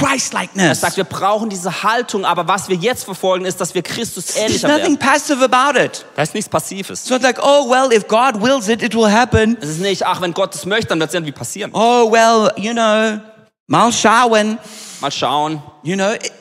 Speaker 2: Er
Speaker 1: Christ-likeness.
Speaker 2: sagt, wir brauchen diese Haltung, aber was wir jetzt verfolgen, ist, dass wir Christus
Speaker 1: There's
Speaker 2: ähnlicher
Speaker 1: nothing
Speaker 2: werden.
Speaker 1: passive about it.
Speaker 2: Da ist nichts Passives.
Speaker 1: So it's like, oh, well, if God wills it, it will happen.
Speaker 2: Es ist nicht, ach, wenn Gott es möchte, dann wird es irgendwie passieren.
Speaker 1: Oh, well, you know, mal schauen.
Speaker 2: Mal schauen,
Speaker 1: You know, it-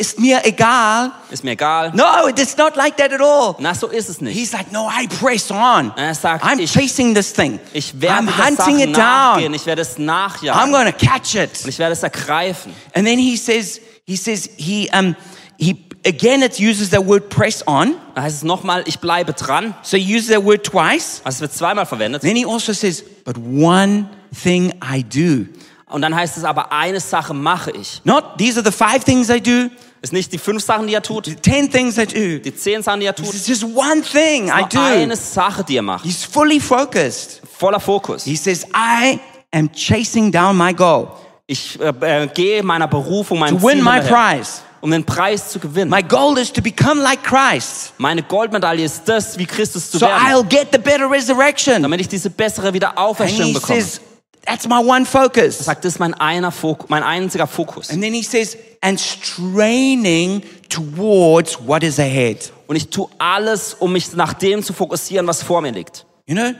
Speaker 1: ist mir egal.
Speaker 2: ist mir egal.
Speaker 1: No, it's not like that at all.
Speaker 2: Na, so ist es nicht.
Speaker 1: He's like, no, I press on.
Speaker 2: Er sagt,
Speaker 1: I'm
Speaker 2: ich-
Speaker 1: chasing this thing.
Speaker 2: Ich werde
Speaker 1: I'm hunting it down.
Speaker 2: ich werde es
Speaker 1: I'm
Speaker 2: nachjagen
Speaker 1: going to catch it.
Speaker 2: und ich werde es ergreifen.
Speaker 1: And then he says, he says, he, um, he, again, it uses the word press on.
Speaker 2: Da heißt es nochmal, ich bleibe dran.
Speaker 1: So he uses that word twice.
Speaker 2: Also es wird zweimal verwendet.
Speaker 1: Then he also says, but one thing I do.
Speaker 2: Und dann heißt es aber, eine Sache mache ich.
Speaker 1: Not, these are the five things I do,
Speaker 2: Ist nicht die fünf Sachen, die er tut,
Speaker 1: the ten things I do.
Speaker 2: die zehn Sachen, die er tut.
Speaker 1: It's just one thing I do.
Speaker 2: eine Sache, die er macht.
Speaker 1: He's fully focused.
Speaker 2: Voller Fokus.
Speaker 1: He says, I am chasing down my goal
Speaker 2: Ich äh, äh, gehe meiner Berufung, meinem
Speaker 1: to win
Speaker 2: Ziel
Speaker 1: my
Speaker 2: hinterher,
Speaker 1: prize.
Speaker 2: um den Preis zu gewinnen.
Speaker 1: My goal is to become like Christ.
Speaker 2: Meine Goldmedaille ist das, wie Christus zu
Speaker 1: So
Speaker 2: werden,
Speaker 1: I'll get the better resurrection.
Speaker 2: damit ich diese bessere Wiederauferstehung bekomme.
Speaker 1: says, that's my one focus.
Speaker 2: Sagt, das ist mein, einer Fok mein einziger Fokus.
Speaker 1: And then he says, and straining towards what is ahead.
Speaker 2: Und ich tue alles, um mich nach dem zu fokussieren, was vor mir liegt.
Speaker 1: You know,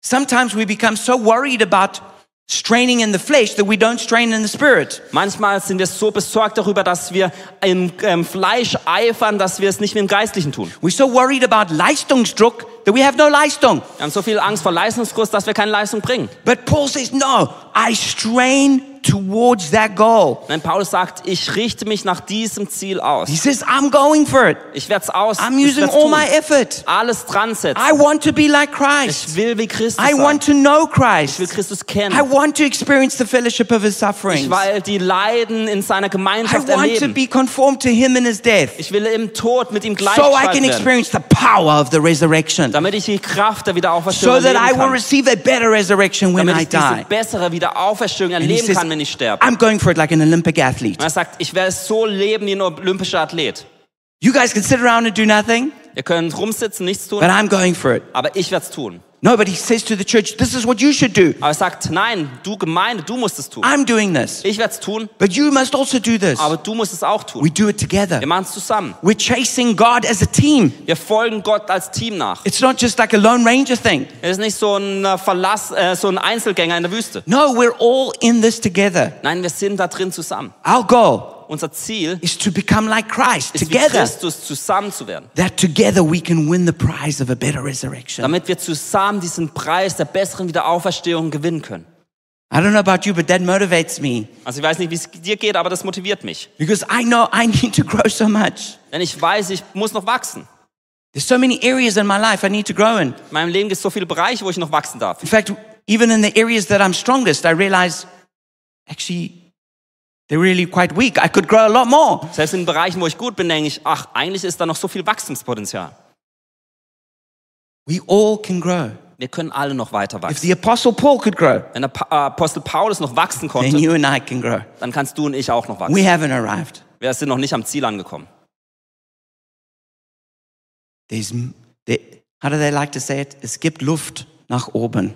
Speaker 1: sometimes we become so worried about straining in the flesh that we don't strain in the spirit.
Speaker 2: Manchmal sind wir so besorgt darüber, dass wir im ähm, Fleisch eifern, dass wir es nicht mit dem Geistlichen tun.
Speaker 1: We're so worried about Leistungsdruck that we have no Leistung.
Speaker 2: Wir haben so viel Angst vor Leistungskurs, dass wir keine Leistung bringen.
Speaker 1: But Paul says, no, I strain towards that goal.
Speaker 2: Wenn Paulus sagt, ich richte mich nach diesem Ziel aus.
Speaker 1: He says, I'm going for it.
Speaker 2: Ich werde es aus.
Speaker 1: I'm using all my effort.
Speaker 2: Alles dran setzen.
Speaker 1: I want to be like Christ.
Speaker 2: Ich will wie Christus
Speaker 1: I
Speaker 2: sein.
Speaker 1: want to know
Speaker 2: Ich will
Speaker 1: Christ.
Speaker 2: Christus kennen.
Speaker 1: I want to experience the fellowship of his sufferings.
Speaker 2: Ich will die Leiden in seiner
Speaker 1: I
Speaker 2: Gemeinschaft
Speaker 1: want to
Speaker 2: erleben.
Speaker 1: be conformed to him in his death
Speaker 2: Ich will im Tod mit ihm
Speaker 1: so I
Speaker 2: gleichgeschaltet
Speaker 1: can
Speaker 2: werden,
Speaker 1: experience the power of the resurrection.
Speaker 2: damit ich die Kraft der Wiederauferstehung
Speaker 1: So that I
Speaker 2: erleben
Speaker 1: will
Speaker 2: kann.
Speaker 1: receive a better resurrection when
Speaker 2: Damit
Speaker 1: I
Speaker 2: ich diese
Speaker 1: die.
Speaker 2: bessere Wiederauferstehung erleben kann, wenn ich sterbe.
Speaker 1: I'm going for it like an Olympic athlete.
Speaker 2: Und er sagt, ich werde so leben wie ein olympischer Athlet.
Speaker 1: You guys can sit around and do nothing,
Speaker 2: Ihr könnt rumsitzen, nichts tun,
Speaker 1: but I'm going for it.
Speaker 2: aber ich werde es tun.
Speaker 1: No, but he says to the church, this is what you should do.
Speaker 2: Aber er sagt, nein, du Gemeinde, du musst es tun.
Speaker 1: I'm doing this,
Speaker 2: Ich werde es tun,
Speaker 1: but you must also do this.
Speaker 2: aber du musst es auch tun.
Speaker 1: We do it together.
Speaker 2: Wir machen es zusammen.
Speaker 1: We're chasing God as a team.
Speaker 2: Wir folgen Gott als Team nach.
Speaker 1: It's not just like a Lone Ranger thing.
Speaker 2: Es ist nicht so ein äh, Verlass, äh, so ein Einzelgänger in der Wüste.
Speaker 1: No, we're all in this together.
Speaker 2: Nein, wir sind da drin zusammen.
Speaker 1: Our goal
Speaker 2: unser Ziel
Speaker 1: is to become like Christ
Speaker 2: ist,
Speaker 1: together.
Speaker 2: Christus zusammen zu werden.
Speaker 1: That together we can win the prize of a better resurrection.
Speaker 2: Damit wir zusammen diesen Preis der besseren Wiederauferstehung gewinnen können.
Speaker 1: I don't know about you, but that motivates me
Speaker 2: Also ich weiß nicht, wie es dir geht, aber das motiviert mich.
Speaker 1: because I know I need to grow so much.
Speaker 2: Denn ich weiß, ich muss noch wachsen.
Speaker 1: There's so many areas in my life I need to grow in.
Speaker 2: In meinem Leben gibt es so viele Bereiche, wo ich noch wachsen darf.
Speaker 1: In fact, even in the areas that I'm strongest, I realize actually they're really quite weak. I could grow a lot more.
Speaker 2: Selbst in Bereichen, wo ich gut bin, denke ich, ach, eigentlich ist da noch so viel Wachstumspotenzial.
Speaker 1: We all can grow.
Speaker 2: Wir können alle noch weiter
Speaker 1: If
Speaker 2: wachsen.
Speaker 1: the Apostle Paul could grow,
Speaker 2: Wenn der Pa- äh, Apostel Paulus noch wachsen
Speaker 1: then
Speaker 2: konnte,
Speaker 1: you and I can grow.
Speaker 2: dann kannst du und ich auch noch wachsen.
Speaker 1: We haven't arrived.
Speaker 2: Wir sind noch nicht am Ziel angekommen.
Speaker 1: There's, there, how do they like to say it? Es gibt Luft nach oben.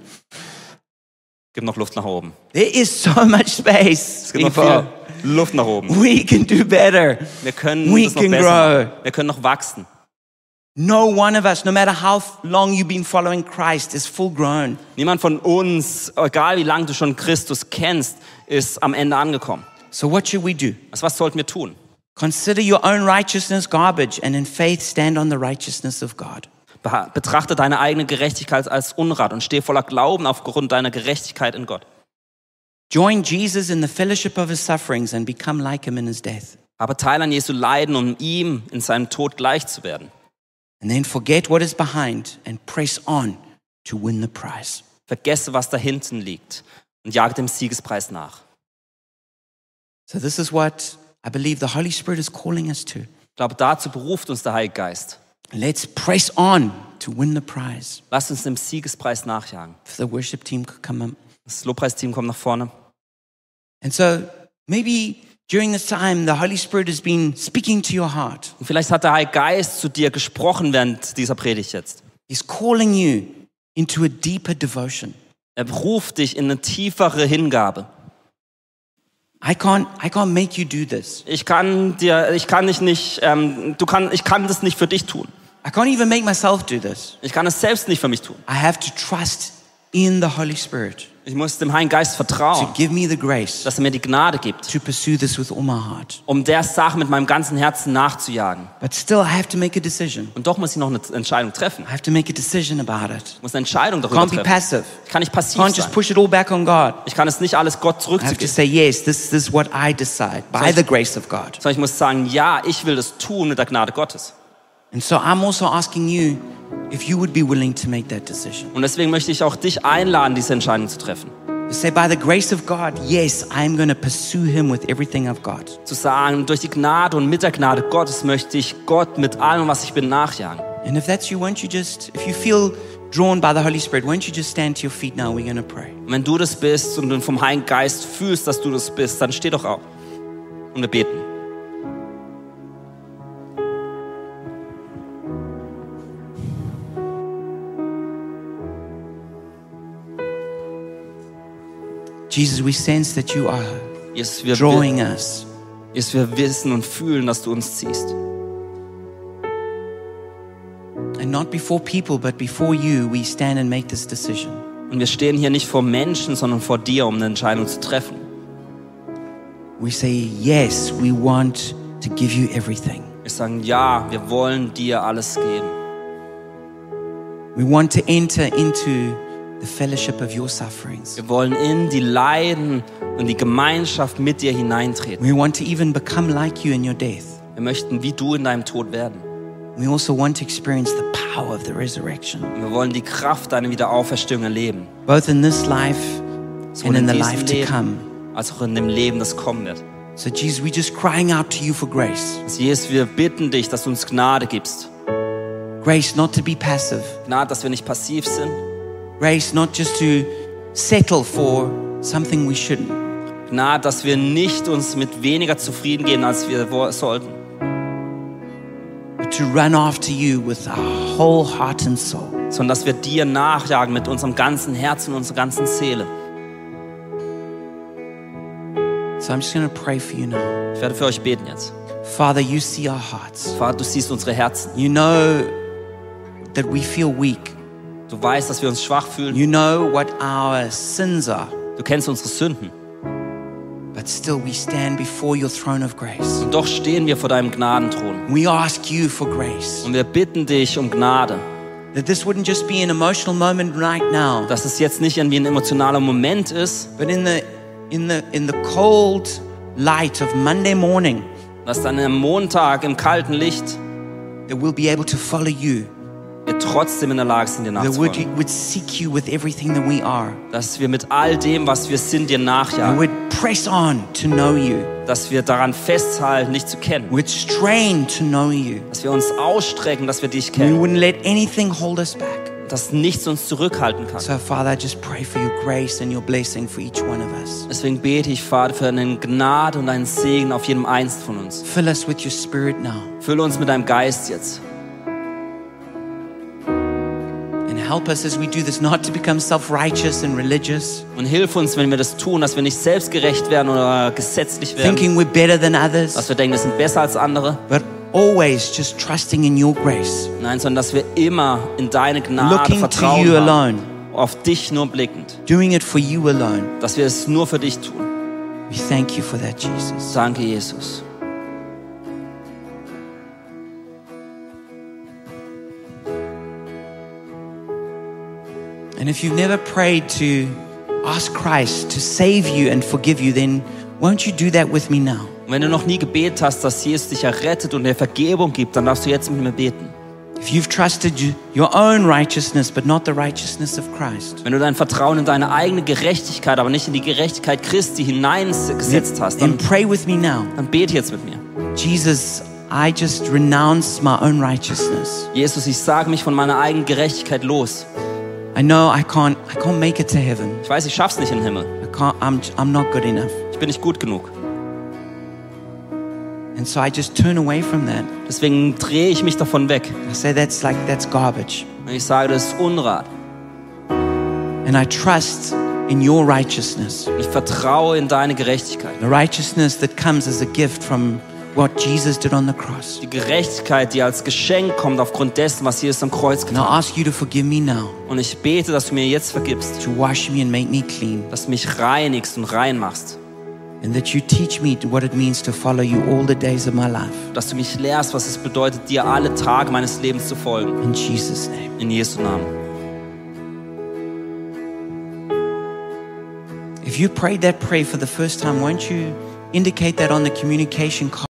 Speaker 2: Gibt noch Luft nach oben.
Speaker 1: There is so much space.
Speaker 2: Es gibt noch viel Luft nach oben.
Speaker 1: We can do better.
Speaker 2: Wir können
Speaker 1: We
Speaker 2: noch
Speaker 1: can
Speaker 2: besser
Speaker 1: grow.
Speaker 2: Wir können noch wachsen.
Speaker 1: No one of us, no matter how long you've been following Christ, is full grown.
Speaker 2: Niemand von uns, egal wie lange du schon Christus kennst, ist am Ende angekommen.
Speaker 1: So what should we do?
Speaker 2: Also was sollten wir tun?
Speaker 1: Consider your own righteousness garbage and in faith stand on the righteousness of God.
Speaker 2: Betrachte deine eigene Gerechtigkeit als Unrat und steh voller Glauben aufgrund deiner Gerechtigkeit in Gott.
Speaker 1: Join Jesus in the fellowship of his sufferings and become like him in his death.
Speaker 2: Habe Teil an Jesu Leiden, um ihm in seinem Tod gleich zu werden.
Speaker 1: And then forget what is behind and press on to win the prize.
Speaker 2: Vergesse, was da hinten liegt und jage dem Siegespreis nach.
Speaker 1: So, this is what I believe the Holy Spirit is calling us to.
Speaker 2: Ich glaube, dazu beruft uns der Heilige Geist.
Speaker 1: Let's press on to win the prize.
Speaker 2: Lasst uns dem Siegespreis nachjagen.
Speaker 1: If the worship team could come up.
Speaker 2: Das Lobpreisteam kommt nach vorne.
Speaker 1: And so, maybe during this time, the Holy Spirit has been speaking to your heart.
Speaker 2: Und vielleicht hat der Heilige Geist zu dir gesprochen während dieser Predigt jetzt.
Speaker 1: He's calling you into a deeper devotion.
Speaker 2: Er ruft dich in eine tiefere Hingabe.
Speaker 1: I can't, I can't make you do this.
Speaker 2: Ich kann dir, ich kann dich nicht, ähm, du kann, ich kann das nicht für dich tun.
Speaker 1: I can't even make myself do this.
Speaker 2: Ich kann es selbst nicht für mich tun.
Speaker 1: I have to trust in the Holy Spirit
Speaker 2: Ich muss dem Heiligen Geist
Speaker 1: to
Speaker 2: vertrauen,
Speaker 1: give me the grace
Speaker 2: dass er mir die Gnade gibt,
Speaker 1: to pursue this with all my heart.
Speaker 2: um der Sache mit meinem ganzen Herzen nachzujagen.
Speaker 1: But still, I have to make a decision.
Speaker 2: Und doch muss ich noch eine Entscheidung treffen.
Speaker 1: I have to make a decision about it.
Speaker 2: Ich muss eine Entscheidung darüber
Speaker 1: Can't be
Speaker 2: treffen.
Speaker 1: passive.
Speaker 2: Ich kann nicht passiv
Speaker 1: Can't just
Speaker 2: sein.
Speaker 1: push it all back on God.
Speaker 2: Ich kann es nicht alles Gott
Speaker 1: I have to
Speaker 2: zurückzugeben.
Speaker 1: say, yes, this, this is what I decide by the grace of God.
Speaker 2: Sondern ich muss sagen, ja, ich will das tun mit der Gnade Gottes.
Speaker 1: And so I'm also asking you if you would be willing to make that decision.
Speaker 2: Und deswegen möchte ich auch dich einladen, diese Entscheidung zu treffen.
Speaker 1: To say, by the grace of God, yes, I'm going to pursue Him with everything I've got.
Speaker 2: Zu sagen, durch die Gnade und mit der Gnade Gottes möchte ich Gott mit allem, was ich bin, nachjagen.
Speaker 1: And if that's you, won't you just, if you feel drawn by the Holy Spirit, won't you just stand to your feet now? We're going to pray.
Speaker 2: Und wenn du das bist und du vom Heiligen Geist fühlst, dass du das bist, dann steh doch auf und wir beten.
Speaker 1: Jesus, we sense that you are
Speaker 2: Jesus, wir,
Speaker 1: drawing us.
Speaker 2: Jesus, wir wissen und fühlen, dass du uns ziehst.
Speaker 1: And not before people, but before you, we stand and make this decision.
Speaker 2: Und wir stehen hier nicht vor Menschen, sondern vor dir, um eine Entscheidung zu treffen.
Speaker 1: We say, yes, we want to give you everything.
Speaker 2: Wir sagen, ja, wir wollen dir alles geben.
Speaker 1: We want to enter into the fellowship of your sufferings.
Speaker 2: Wir wollen in die Leiden und die Gemeinschaft mit dir hineintreten.
Speaker 1: We want to even become like you in your death.
Speaker 2: Wir möchten wie du in deinem Tod werden.
Speaker 1: We also want to experience the power of the resurrection,
Speaker 2: wir wollen die Kraft deiner Wiederauferstehung erleben.
Speaker 1: both in this life and
Speaker 2: Sowohl
Speaker 1: in
Speaker 2: in
Speaker 1: the life to
Speaker 2: Leben
Speaker 1: come.
Speaker 2: als auch in dem Leben, das kommen wird.
Speaker 1: So, Jesus, we're just crying out to you for grace.
Speaker 2: Also Jesus, wir bitten dich, dass du uns Gnade gibst.
Speaker 1: Grace not to be passive,
Speaker 2: Gnade, dass wir nicht passiv sind.
Speaker 1: Grace not just to settle for something we shouldn't,
Speaker 2: Gnade, dass wir nicht uns mit weniger zufrieden geben, als wir sollten.
Speaker 1: but to run after you with our whole heart and soul.
Speaker 2: Sondern dass wir dir nachjagen mit unserem ganzen Herzen und unserer ganzen Seele.
Speaker 1: So, I'm just going to pray for you now.
Speaker 2: Ich werde für euch beten jetzt.
Speaker 1: Father, you see our hearts.
Speaker 2: Vater, du siehst unsere Herzen.
Speaker 1: You know that we feel weak.
Speaker 2: Du weißt, dass wir uns schwach fühlen.
Speaker 1: You know what our sins are.
Speaker 2: Du kennst unsere Sünden.
Speaker 1: But still we stand before your throne of grace.
Speaker 2: Und doch stehen wir vor deinem Gnadenthron.
Speaker 1: We ask you for grace.
Speaker 2: Und wir bitten dich um Gnade,
Speaker 1: That this wouldn't just be an emotional moment right now,
Speaker 2: dass es jetzt nicht irgendwie ein emotionaler Moment ist,
Speaker 1: but in the in the in the cold light of Monday morning,
Speaker 2: dass dann am Montag im kalten Licht
Speaker 1: that we'll be able to follow you.
Speaker 2: Wir trotzdem in der Lage sind, dir nachzufolgen. Dass wir mit all dem, was wir sind, dir nachjagen.
Speaker 1: would press on to know you.
Speaker 2: Dass wir daran festhalten, dich zu kennen.
Speaker 1: We'd strain to know you.
Speaker 2: Dass wir uns ausstrecken, dass wir dich
Speaker 1: We
Speaker 2: kennen.
Speaker 1: wouldn't let anything hold us back.
Speaker 2: Dass nichts uns zurückhalten kann.
Speaker 1: So, Father, I just pray for your grace and your blessing for each one of us.
Speaker 2: Deswegen bete ich, Vater, für eine Gnade und einen Segen auf jedem Einzelnen von uns.
Speaker 1: Fill us with your spirit now
Speaker 2: Fülle uns mit deinem Geist jetzt.
Speaker 1: Help us as we do this not to become self righteous and religious,
Speaker 2: Und hilf uns, wenn wir das tun, dass wir nicht selbstgerecht werden oder gesetzlich werden.
Speaker 1: thinking we're better than others,
Speaker 2: Dass wir denken, wir sind besser als andere.
Speaker 1: but always just trusting in your grace,
Speaker 2: Nein, sondern dass wir immer in deine Gnade
Speaker 1: looking to
Speaker 2: vertrauen.
Speaker 1: you
Speaker 2: haben.
Speaker 1: alone,
Speaker 2: Auf dich nur blickend.
Speaker 1: doing it for you alone.
Speaker 2: Dass wir es nur für dich tun.
Speaker 1: We thank you for that, Jesus.
Speaker 2: Danke, Jesus.
Speaker 1: And if you've never prayed to ask Christ to save you and forgive you, then won't you do that with me now?
Speaker 2: Und wenn du noch nie gebetet hast, dass Jesus dich errettet und dir Vergebung gibt, dann darfst du jetzt mit mir beten.
Speaker 1: If you've trusted you- your own righteousness, but not the righteousness of Christ,
Speaker 2: Wenn du dein Vertrauen in deine eigene Gerechtigkeit, aber nicht in die Gerechtigkeit Christi hineingesetzt hast,
Speaker 1: then
Speaker 2: dann,
Speaker 1: pray with me now.
Speaker 2: dann bete jetzt mit mir.
Speaker 1: Jesus, I just renounce my own righteousness.
Speaker 2: Jesus, ich sage mich von meiner eigenen Gerechtigkeit los.
Speaker 1: I know I can't, I can't make it to heaven.
Speaker 2: Ich weiß, ich schaff's nicht in den Himmel.
Speaker 1: I can't, I'm, I'm not good enough.
Speaker 2: Ich bin nicht gut genug.
Speaker 1: And so I just turn away from that.
Speaker 2: Deswegen drehe ich mich davon weg.
Speaker 1: I say that's like, that's garbage.
Speaker 2: Und ich sage, das ist Unrat.
Speaker 1: And I trust in your righteousness,
Speaker 2: ich vertraue in deine Gerechtigkeit.
Speaker 1: the righteousness that comes as a gift from what Jesus did on the cross.
Speaker 2: Die Gerechtigkeit, die als Geschenk kommt aufgrund dessen, was Jesus am Kreuz
Speaker 1: And
Speaker 2: getan
Speaker 1: I
Speaker 2: hat.
Speaker 1: ask you to forgive me now,
Speaker 2: Und ich bete, dass du mir jetzt vergibst,
Speaker 1: to wash me and make me clean,
Speaker 2: dass du mich reinigst und rein machst.
Speaker 1: and that you teach me what it means to follow you all the days of my life.
Speaker 2: Dass du mich lehrst, was es bedeutet, dir alle Tage meines Lebens zu folgen.
Speaker 1: In Jesus' name.
Speaker 2: In Jesu Namen.
Speaker 1: If you prayed that prayer for the first time, won't you indicate that on the communication card?